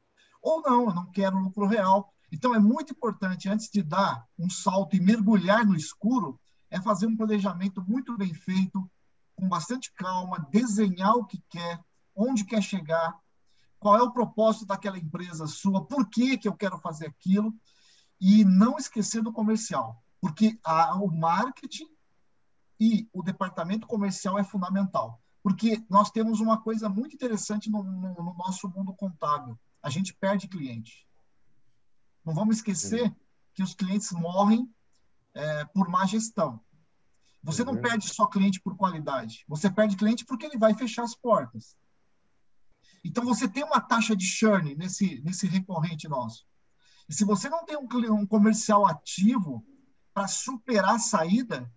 Ou não, eu não quero lucro real. Então é muito importante antes de dar um salto e mergulhar no escuro, é fazer um planejamento muito bem feito, com bastante calma, desenhar o que quer, onde quer chegar, qual é o propósito daquela empresa sua, por que, que eu quero fazer aquilo, e não esquecer do comercial, porque a, o marketing e o departamento comercial é fundamental, porque nós temos uma coisa muito interessante no, no, no nosso mundo contábil, a gente perde cliente. Não vamos esquecer que os clientes morrem é, por má gestão. Você não uhum. perde só cliente por qualidade, você perde cliente porque ele vai fechar as portas. Então você tem uma taxa de churn nesse, nesse recorrente nosso. E se você não tem um, um comercial ativo para superar a saída,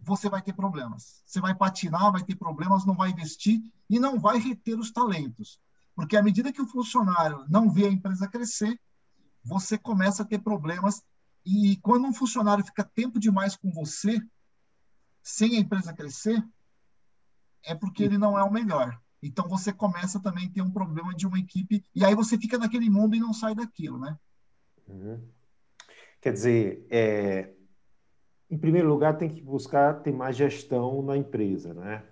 você vai ter problemas. Você vai patinar, vai ter problemas, não vai investir e não vai reter os talentos. Porque à medida que o funcionário não vê a empresa crescer, você começa a ter problemas. E quando um funcionário fica tempo demais com você, sem a empresa crescer, é porque ele não é o melhor. Então você começa também a ter um problema de uma equipe, e aí você fica naquele mundo e não sai daquilo, né? Uhum. Quer dizer, é, em primeiro lugar, tem que buscar ter mais gestão na empresa, né?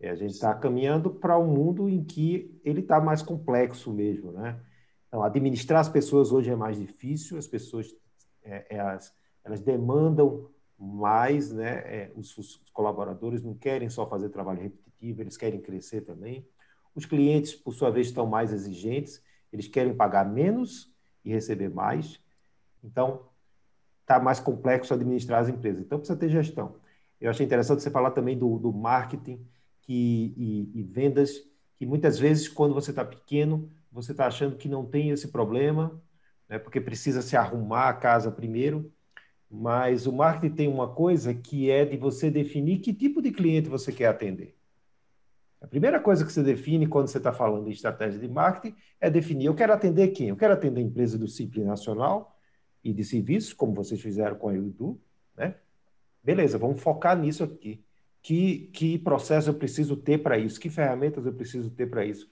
E a gente está caminhando para um mundo em que ele está mais complexo mesmo, né? Então, administrar as pessoas hoje é mais difícil, as pessoas é, é, elas demandam mais, né? É, os, os, colaboradores não querem só fazer trabalho repetitivo, eles querem crescer também. Os clientes, por sua vez, estão mais exigentes, eles querem pagar menos e receber mais. Então, está mais complexo administrar as empresas. Então, precisa ter gestão. Eu achei interessante você falar também do, do marketing que, e, e vendas, que muitas vezes, quando você está pequeno, você está achando que não tem esse problema, né, porque precisa se arrumar a casa primeiro, mas o marketing tem uma coisa que é de você definir que tipo de cliente você quer atender. A primeira coisa que você define quando você está falando em estratégia de marketing é definir: eu quero atender quem? Eu quero atender a empresa do Simples Nacional e de serviços, como vocês fizeram com a Edu, né? Beleza, vamos focar nisso aqui. Que, que processo eu preciso ter para isso? Que ferramentas eu preciso ter para isso?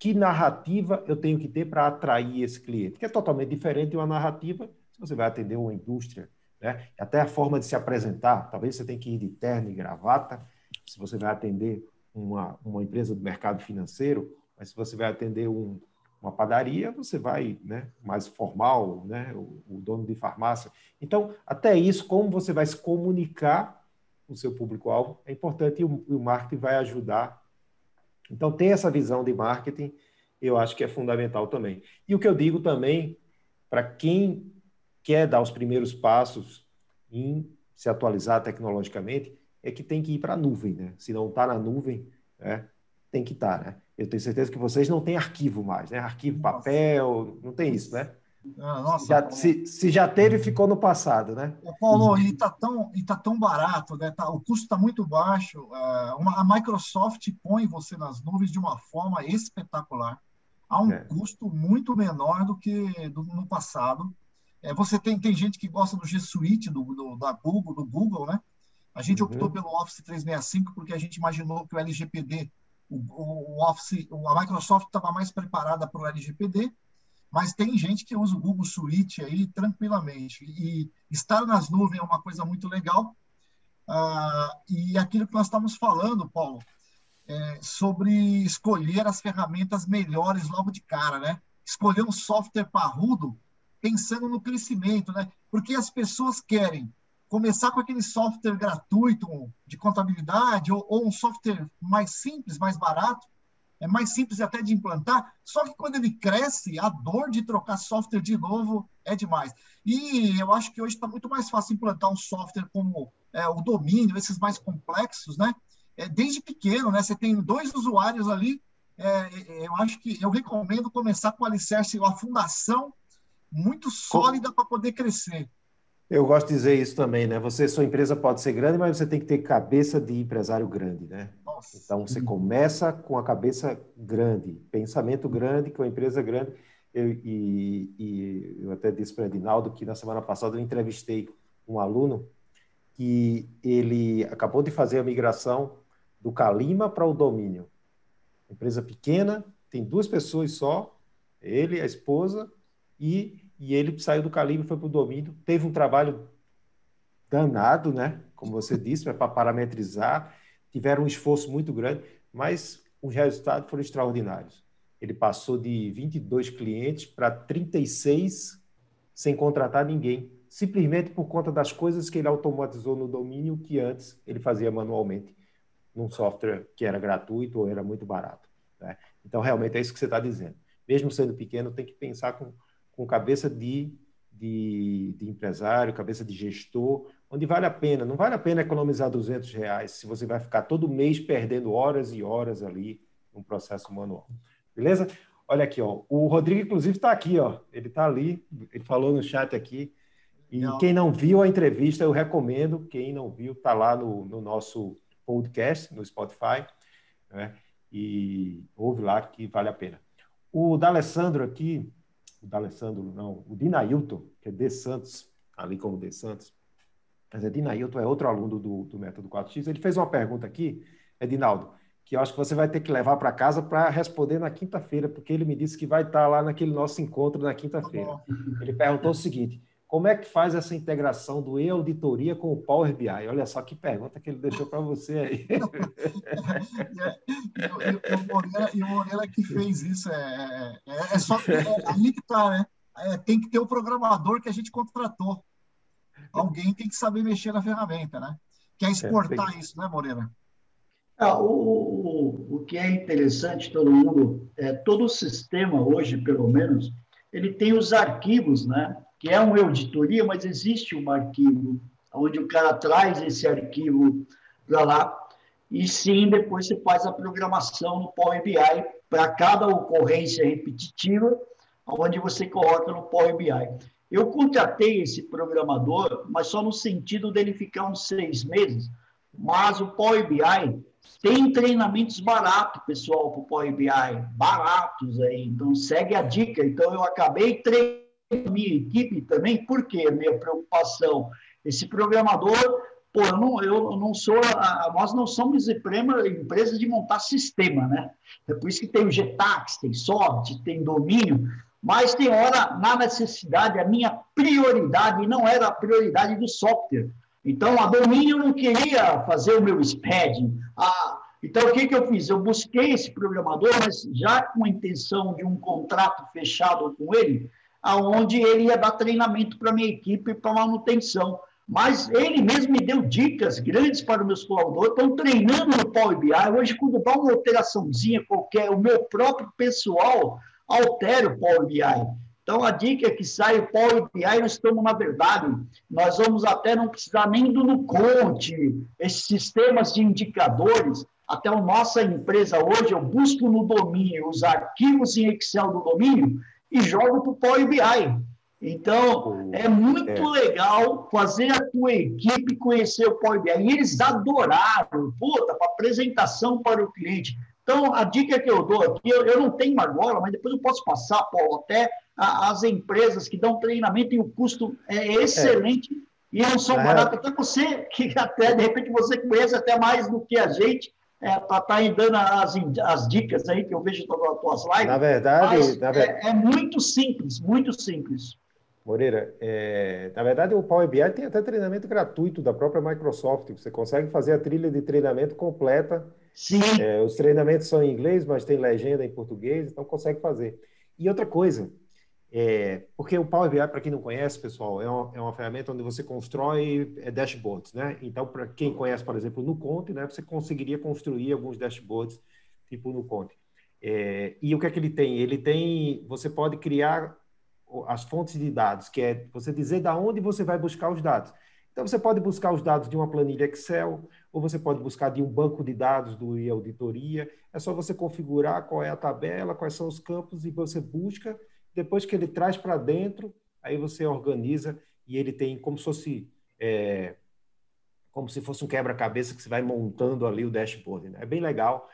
Que narrativa eu tenho que ter para atrair esse cliente? Que é totalmente diferente de uma narrativa se você vai atender uma indústria né? Até a forma de se apresentar, talvez você tenha que ir de terno e gravata, se você vai atender uma, uma empresa do mercado financeiro, mas se você vai atender um, uma padaria, você vai né, mais formal, né, o, o, dono de farmácia. Então, até isso, como você vai se comunicar com o seu público-alvo, é importante e o, o marketing vai ajudar. Então, ter essa visão de marketing, eu acho que é fundamental também. E o que eu digo também, para quem quer dar os primeiros passos em se atualizar tecnologicamente, é que tem que ir para a nuvem, né? Se não está na nuvem, né, tem que estar, tá, né? Eu tenho certeza que vocês não têm arquivo mais, né? Arquivo, papel, não tem isso, né? Ah, nossa, já, se, se, já teve, ficou no passado, né? Paulo, e está tão, e tá tão barato, né? Tá, o custo está muito baixo. Uh, uma, a Microsoft põe você nas nuvens de uma forma espetacular. Há um é. custo muito menor do que do, no passado. É, você tem, tem gente que gosta do G Suite, do, do, da Google, do Google, né? A gente uhum. optou pelo Office 365 porque a gente imaginou que o LGPD, o, o Office, a Microsoft estava mais preparada para o LGPD, mas tem gente que usa o Google Suite aí tranquilamente. E estar nas nuvens é uma coisa muito legal. Ah, e aquilo que nós estamos falando, Paulo, é sobre escolher as ferramentas melhores logo de cara, né? Escolher um software parrudo pensando no crescimento, né? Porque as pessoas querem começar com aquele software gratuito de contabilidade ou, ou, um software mais simples, mais barato, é mais simples até de implantar. Só que quando ele cresce, a dor de trocar software de novo é demais. E eu acho que hoje está muito mais fácil implantar um software como é, o domínio, esses mais complexos, né? É, desde pequeno, né? Você tem dois usuários ali. É, eu acho que eu recomendo começar com o alicerce, a fundação muito sólida para poder crescer. Eu gosto de dizer isso também, né? Você, sua empresa pode ser grande, mas você tem que ter cabeça de empresário grande, né? Nossa. Então você começa com a cabeça grande, pensamento grande, com a empresa grande. Eu, e, e, eu até disse para o Edinaldo que na semana passada eu entrevistei um aluno que ele acabou de fazer a migração do Calima para o domínio. Empresa pequena, tem duas pessoas só, ele, a esposa, e e ele saiu do calibre, foi para o domínio, teve um trabalho danado, né? Como você disse, para parametrizar, tiveram um esforço muito grande, mas os resultados foram extraordinários. Ele passou de 22 clientes para 36 sem contratar ninguém, simplesmente por conta das coisas que ele automatizou no domínio que antes ele fazia manualmente num software que era gratuito ou era muito barato. Né? Então, realmente é isso que você está dizendo. Mesmo sendo pequeno, tem que pensar com com cabeça de, de, de, empresário, cabeça de gestor, onde vale a pena. Não vale a pena economizar 200 reais se você vai ficar todo mês perdendo horas e horas ali no processo manual. Beleza? Olha aqui, ó. O Rodrigo, inclusive, está aqui, ó. Ele está ali, ele falou no chat aqui. E não. quem não viu a entrevista, eu recomendo. Quem não viu, está lá no, no, nosso podcast, no Spotify. Né? E ouve lá que vale a pena. O D'Alessandro aqui, o D'Alessandro, não, o Dinailton, que é De Santos, ali como De Santos, mas é Dinailton, é outro aluno do, do Método 4X, ele fez uma pergunta aqui, Edinaldo, que eu acho que você vai ter que levar para casa para responder na quinta-feira, porque ele me disse que vai estar lá naquele nosso encontro na quinta-feira. Ele perguntou o seguinte: como é que faz essa integração do e-auditoria com o Power BI? Olha só que pergunta que ele deixou para você aí. e, o Moreira, que fez isso, é, é, é só é, ali que está, né? É, tem que ter o programador que a gente contratou. Alguém tem que saber mexer na ferramenta, né? Quer exportar isso, né, Moreira? Ah, o, o, o que é interessante, todo mundo, é, todo o sistema hoje, pelo menos, ele tem os arquivos, né? que é uma auditoria, mas existe um arquivo onde o cara traz esse arquivo para lá e sim depois você faz a programação no Power BI para cada ocorrência repetitiva, onde você coloca no Power BI. Eu contratei esse programador, mas só no sentido dele ficar uns seis meses. Mas o Power BI tem treinamentos baratos, pessoal, para o Power BI, baratos aí. Então segue a dica. Então eu acabei treinando minha equipe também, porque minha preocupação, esse programador, pô, eu não, eu não sou, nós não somos empresas de montar sistema, né? É por isso que tem o Getax, tem sorte, tem domínio, mas tem hora, na necessidade, a minha prioridade não era a prioridade do software. Então, a domínio não queria fazer o meu SPED. Ah, então, o que, que eu fiz? Eu busquei esse programador, mas já com a intenção de um contrato fechado com ele, aonde ele ia dar treinamento para a minha equipe para manutenção. Mas ele mesmo me deu dicas grandes para os meus colaboradores, estão treinando no Power BI. Hoje, quando dá uma alteraçãozinha qualquer, o meu próprio pessoal altera o Power BI. Então, a dica é que sai o Power BI, nós estamos, na verdade, nós vamos até não precisar nem do Nuconte, esses sistemas de indicadores, até a nossa empresa hoje, eu busco no domínio os arquivos em Excel do domínio, e jogo para o Power BI. Então, é muito é. legal fazer a tua equipe conhecer o Power BI. E eles adoraram, puta, para apresentação para o cliente. Então, a dica que eu dou aqui, eu, eu não tenho agora, mas depois eu posso passar, Paulo, até a, as empresas que dão treinamento e o custo é excelente é. e não são baratos. Até você, que até, de repente, você conhece até mais do que a gente, é, para estar tá dando as, as dicas aí que eu vejo todas as tuas lives. Na verdade, na verdade... É, é, muito simples, muito simples. Moreira, é, na verdade o Power BI tem até treinamento gratuito da própria Microsoft. Você consegue fazer a trilha de treinamento completa. Sim. É, os treinamentos são em inglês, mas tem legenda em português, então consegue fazer. E outra coisa, É, porque o Power BI, para quem não conhece, pessoal, é uma, é uma, ferramenta onde você constrói é, dashboards, né? Então, para quem conhece, por exemplo, no Conte, né, você conseguiria construir alguns dashboards tipo no Conte. É, e o que é que ele tem? Ele tem, você pode criar as fontes de dados, que é você dizer da onde você vai buscar os dados. Então, você pode buscar os dados de uma planilha Excel, ou você pode buscar de um banco de dados do e-auditoria. É só você configurar qual é a tabela, quais são os campos, e você busca depois que ele traz para dentro, aí você organiza e ele tem como se fosse é, como se fosse um quebra-cabeça que você vai montando ali o dashboard. Né? É bem legal.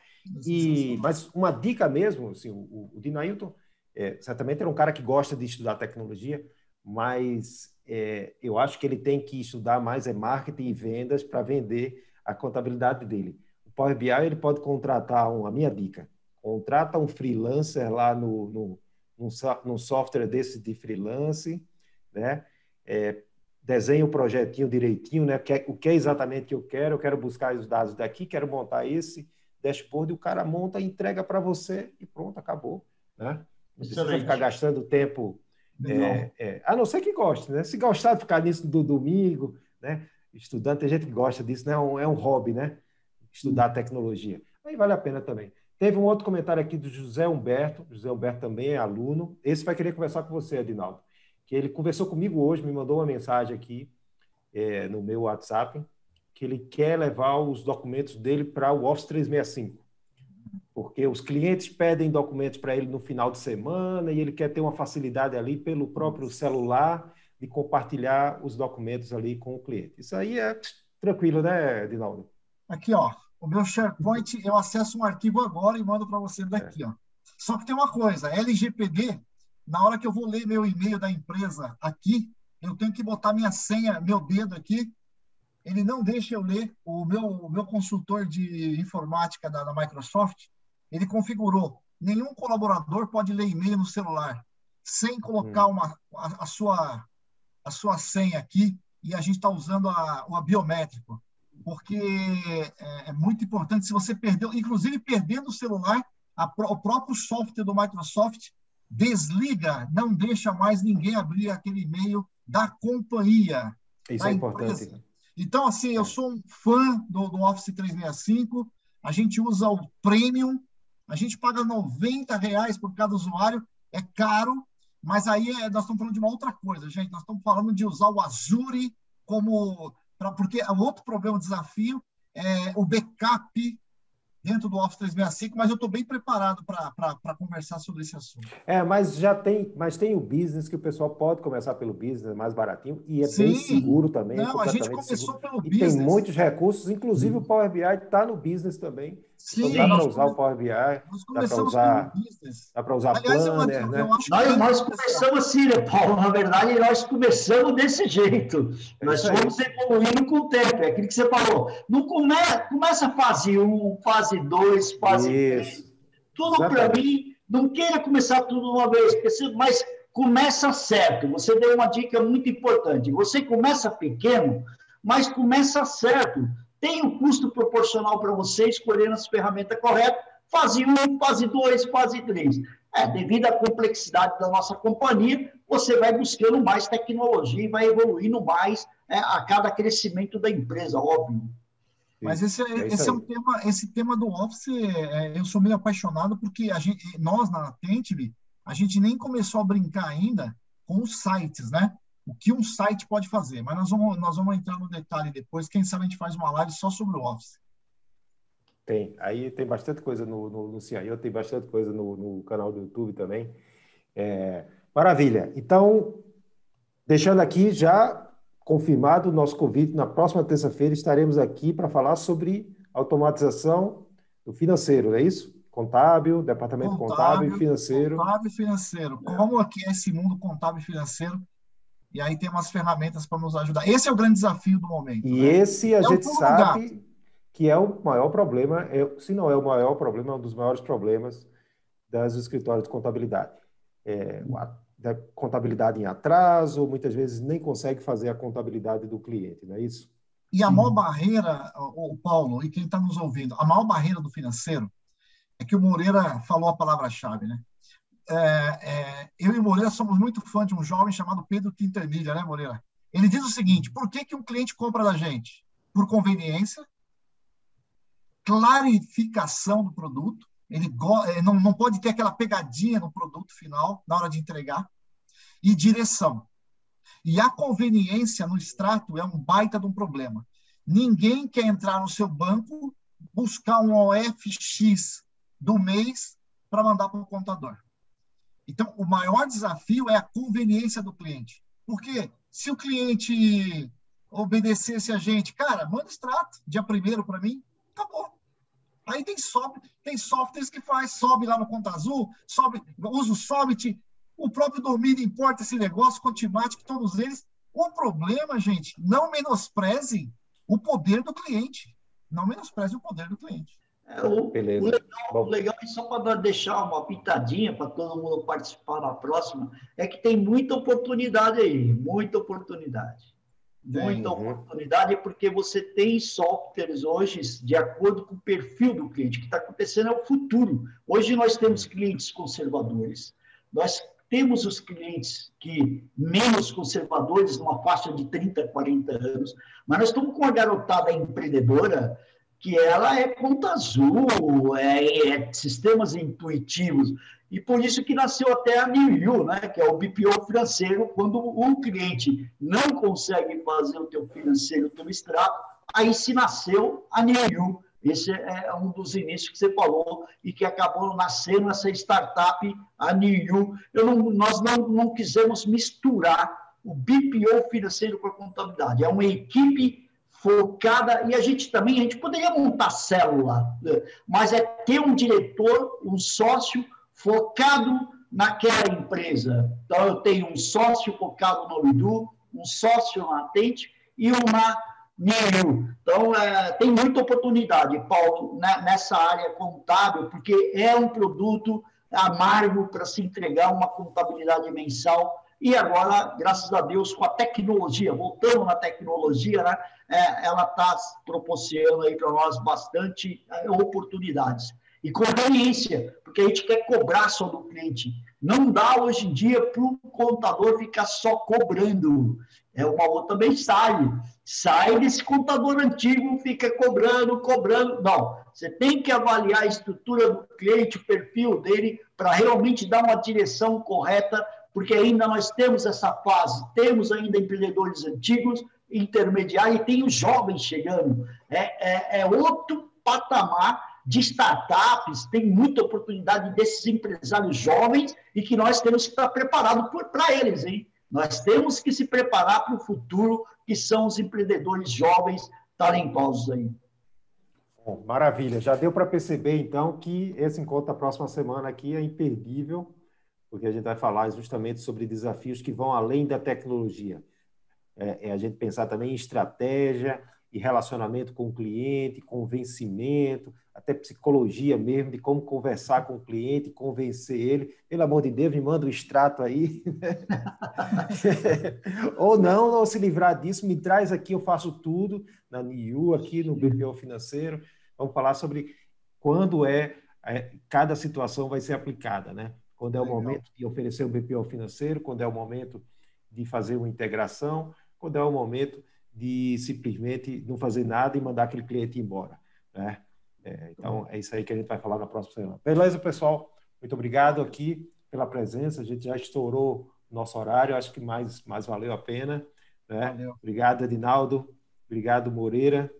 E, mas uma dica mesmo, assim, o, o Dinailton é, certamente era um cara que gosta de estudar tecnologia, mas é, eu acho que ele tem que estudar mais é marketing e vendas para vender a contabilidade dele. O Power BI ele pode contratar um, a minha dica, contrata um freelancer lá no, no num, num software desse de freelance, né? É, desenha o projetinho direitinho, né? Que é, o que é exatamente que eu quero? Eu quero buscar os dados daqui, quero montar esse dashboard, e o cara monta, entrega para você e pronto, acabou, né? Não precisa ficar gastando tempo. É, é, a não ser que goste, né? Se gostar de ficar nisso do domingo, né? Estudando, tem gente que gosta disso, né? É um, é um hobby, né? Estudar tecnologia. Aí vale a pena também. Teve um outro comentário aqui do José Humberto. José Humberto também é aluno. Esse vai querer conversar com você, Adinaldo. Que ele conversou comigo hoje, me mandou uma mensagem aqui é, no meu WhatsApp, que ele quer levar os documentos dele para o Office 365. Porque os clientes pedem documentos para ele no final de semana e ele quer ter uma facilidade ali pelo próprio celular de compartilhar os documentos ali com o cliente. Isso aí é tranquilo, né, Adinaldo? Aqui, ó, o meu SharePoint, eu acesso um arquivo agora e mando para você daqui. É. Ó. Só que tem uma coisa, LGPD, na hora que eu vou ler meu e-mail da empresa aqui, eu tenho que botar minha senha, meu dedo aqui, ele não deixa eu ler. O meu, o meu consultor de informática da, da Microsoft, ele configurou, nenhum colaborador pode ler e-mail no celular, sem colocar hum. uma, a, a, sua, a sua senha aqui, e a gente está usando a, o biométrico porque é, é, muito importante. Se você perdeu, inclusive perdendo o celular, a, o próprio software do Microsoft desliga, não deixa mais ninguém abrir aquele e-mail da companhia. Isso da é empresa. importante. Então, assim, eu sou um fã do, do, Office 365. A gente usa o Premium. A gente paga 90 reais por cada usuário. É caro, mas aí é, nós estamos falando de uma outra coisa, gente. Nós estamos falando de usar o Azure como pra, porque o outro problema, o desafio, é o backup dentro do Office 365, mas eu estou bem preparado para conversar sobre esse assunto. É, mas já tem, mas tem o business que o pessoal pode começar pelo business, é mais baratinho e é Sim. bem seguro também. Não, a gente começou seguro. pelo e business. Tem muitos recursos, inclusive hum. o Power BI está no business também. Sim, então dá para usar o Power BI, dá para usar, dá para usar Aliás, Planner, eu, né? Eu nós, nós começamos assim, né, Paulo? Na verdade, nós começamos desse jeito. É nós fomos evoluindo com o tempo. É aquilo que você falou. Não come, começa fase 1, fase 2, fase 3. Tudo para mim, não queira começar tudo de uma vez, mas começa certo. Você deu uma dica muito importante. Você começa pequeno, mas começa certo tem um custo proporcional para você escolher as ferramentas corretas, fase 1, fase 2, fase 3. É, devido à complexidade da nossa companhia, você vai buscando mais tecnologia e vai evoluindo mais é, a cada crescimento da empresa, óbvio. Mas esse, é, esse é um tema, esse tema do Office, é, eu sou meio apaixonado porque a gente, nós na Tentile, a gente nem começou a brincar ainda com os sites, né? O que um site pode fazer. Mas nós vamos, nós vamos entrar no detalhe depois. Quem sabe a gente faz uma live só sobre o Office. Tem. Aí tem bastante coisa no, no, no CIO, tem bastante coisa no, no canal do YouTube também. É, maravilha. Então, deixando aqui já confirmado o nosso convite, na próxima terça-feira estaremos aqui para falar sobre automatização do financeiro, é isso? Contábil, departamento contábil, contábil e financeiro. Contábil e financeiro. Como aqui é esse mundo contábil e financeiro e aí tem umas ferramentas para nos ajudar. Esse é o grande desafio do momento. E né? esse a é gente sabe que é o maior problema, é, se não é o maior problema, é um dos maiores problemas das escritórios de contabilidade. É, a, contabilidade em atraso, muitas vezes nem consegue fazer a contabilidade do cliente, não é isso? E a maior barreira, o Paulo, e quem está nos ouvindo, a maior barreira do financeiro é que o Moreira falou a palavra-chave, né? É, é, eu e Moreira somos muito fã de um jovem chamado Pedro Quintanilha, né, Moreira? Ele diz o seguinte: por que, que um cliente compra da gente? Por conveniência, clarificação do produto, ele é, não, não pode ter aquela pegadinha no produto final, na hora de entregar, e direção. E a conveniência no extrato é um baita de um problema. Ninguém quer entrar no seu banco, buscar um OFX do mês para mandar para o contador. Então, o maior desafio é a conveniência do cliente. Porque se o cliente obedecesse a gente, cara, manda extrato, dia primeiro para mim, acabou. Aí tem, sobe, tem softwares que faz, sobe lá no Conta Azul, sobe, usa o Sobit, o próprio domínio importa esse negócio, Contimatic, todos eles. O problema, gente, não menospreze o poder do cliente. Não menospreze o poder do cliente. É, o, Beleza. O legal, o legal é só para deixar uma pitadinha para todo mundo participar na próxima, é que tem muita oportunidade aí, muita oportunidade. Muita uhum. oportunidade, porque você tem softwares hoje de acordo com o perfil do cliente. O que está acontecendo é o futuro. Hoje nós temos clientes conservadores, nós temos os clientes que menos conservadores, numa faixa de 30, 40 anos, mas nós estamos com uma garotada empreendedora que ela é conta azul, é, é, sistemas intuitivos. E por isso que nasceu até a New né, que é o BPO financeiro, quando o cliente não consegue fazer o teu financeiro pelo extrato, aí se nasceu a New Esse é um dos inícios que você falou e que acabou nascendo essa startup, a New Eu não, nós não, não quisemos misturar o BPO financeiro com a contabilidade. É uma equipe focada, e a gente também, a gente poderia montar célula, né? mas é ter um diretor, um sócio focado naquela empresa. Então, eu tenho um sócio focado no Idu, um sócio na Atente e uma Niu. Então, é, tem muita oportunidade, Paulo, né, nessa área contábil, porque é um produto amargo para se entregar uma contabilidade mensal e agora, graças a Deus, com a tecnologia, voltando na tecnologia, né, é, ela está proporcionando aí para nós bastante é, oportunidades. E conveniência, porque a gente quer cobrar só do cliente. Não dá hoje em dia para o contador ficar só cobrando. É uma outra mensagem. Sai desse contador antigo, fica cobrando, cobrando. Não, você tem que avaliar a estrutura do cliente, o perfil dele, para realmente dar uma direção correta porque ainda nós temos essa fase, temos ainda empreendedores antigos, intermediários, e tem os jovens chegando. É, é, é outro patamar de startups, tem muita oportunidade desses empresários jovens e que nós temos que estar preparados para eles, hein? Nós temos que se preparar para o futuro, que são os empreendedores jovens talentosos aí. Bom, maravilha. Já deu para perceber, então, que esse encontro da próxima semana aqui é imperdível porque a gente vai falar justamente sobre desafios que vão além da tecnologia. É, é a gente pensar também em estratégia e relacionamento com o cliente, convencimento, até psicologia mesmo, de como conversar com o cliente, convencer ele. Pelo amor de Deus, me manda um extrato aí. ou não, ou se livrar disso, me traz aqui, eu faço tudo na NIU, aqui no BPO Financeiro. Vamos falar sobre quando é, é cada situação vai ser aplicada, né? Quando é o momento de oferecer um BPO financeiro, quando é o momento de fazer uma integração, quando é o momento de simplesmente não fazer nada e mandar aquele cliente embora. Né? É, então, é isso aí que a gente vai falar na próxima semana. Beleza, pessoal? Muito obrigado aqui pela presença. A gente já estourou nosso horário, acho que mais, mais valeu a pena. Né? Obrigado, Edinaldo. Obrigado, Moreira.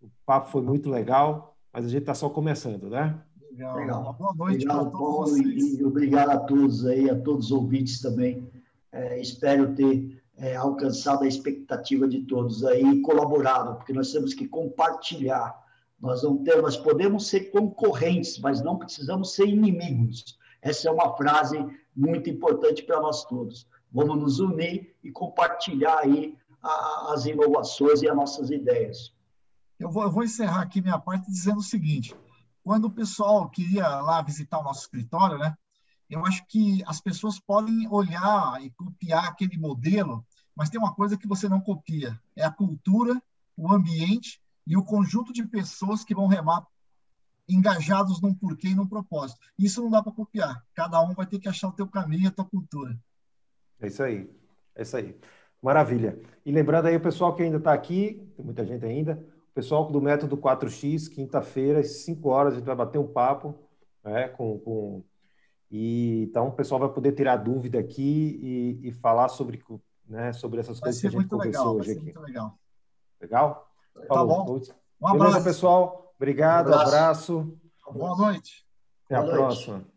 O papo foi muito legal, mas a gente está só começando, né? Legal. Legal. Boa noite obrigado, Paulo, e, obrigado a todos aí, a todos os ouvintes também. É, espero ter é, alcançado a expectativa de todos aí e colaborado, porque nós temos que compartilhar. Nós não temos, nós podemos ser concorrentes, mas não precisamos ser inimigos. Essa é uma frase muito importante para nós todos. Vamos nos unir e compartilhar aí a, as inovações e as nossas ideias. Eu vou, eu vou encerrar aqui minha parte dizendo o seguinte: quando o pessoal queria lá visitar o nosso escritório, né? Eu acho que as pessoas podem olhar e copiar aquele modelo, mas tem uma coisa que você não copia: é a cultura, o ambiente e o conjunto de pessoas que vão remar engajados num porquê e num propósito. Isso não dá para copiar. Cada um vai ter que achar o teu caminho, a tua cultura. É isso aí. É isso aí. Maravilha. E lembrando aí o pessoal que ainda está aqui, tem muita gente ainda, pessoal do Método 4X, quinta-feira, às 5 horas, a gente vai bater um papo né, com, com... E, então o pessoal vai poder tirar dúvida aqui e, e falar sobre, né, sobre essas vai coisas que a gente conversou legal, hoje aqui. Muito legal. Legal? Tá bom. Um abraço. Beleza, pessoal? Obrigado, um abraço. abraço. Boa noite. Até Boa a noite. próxima.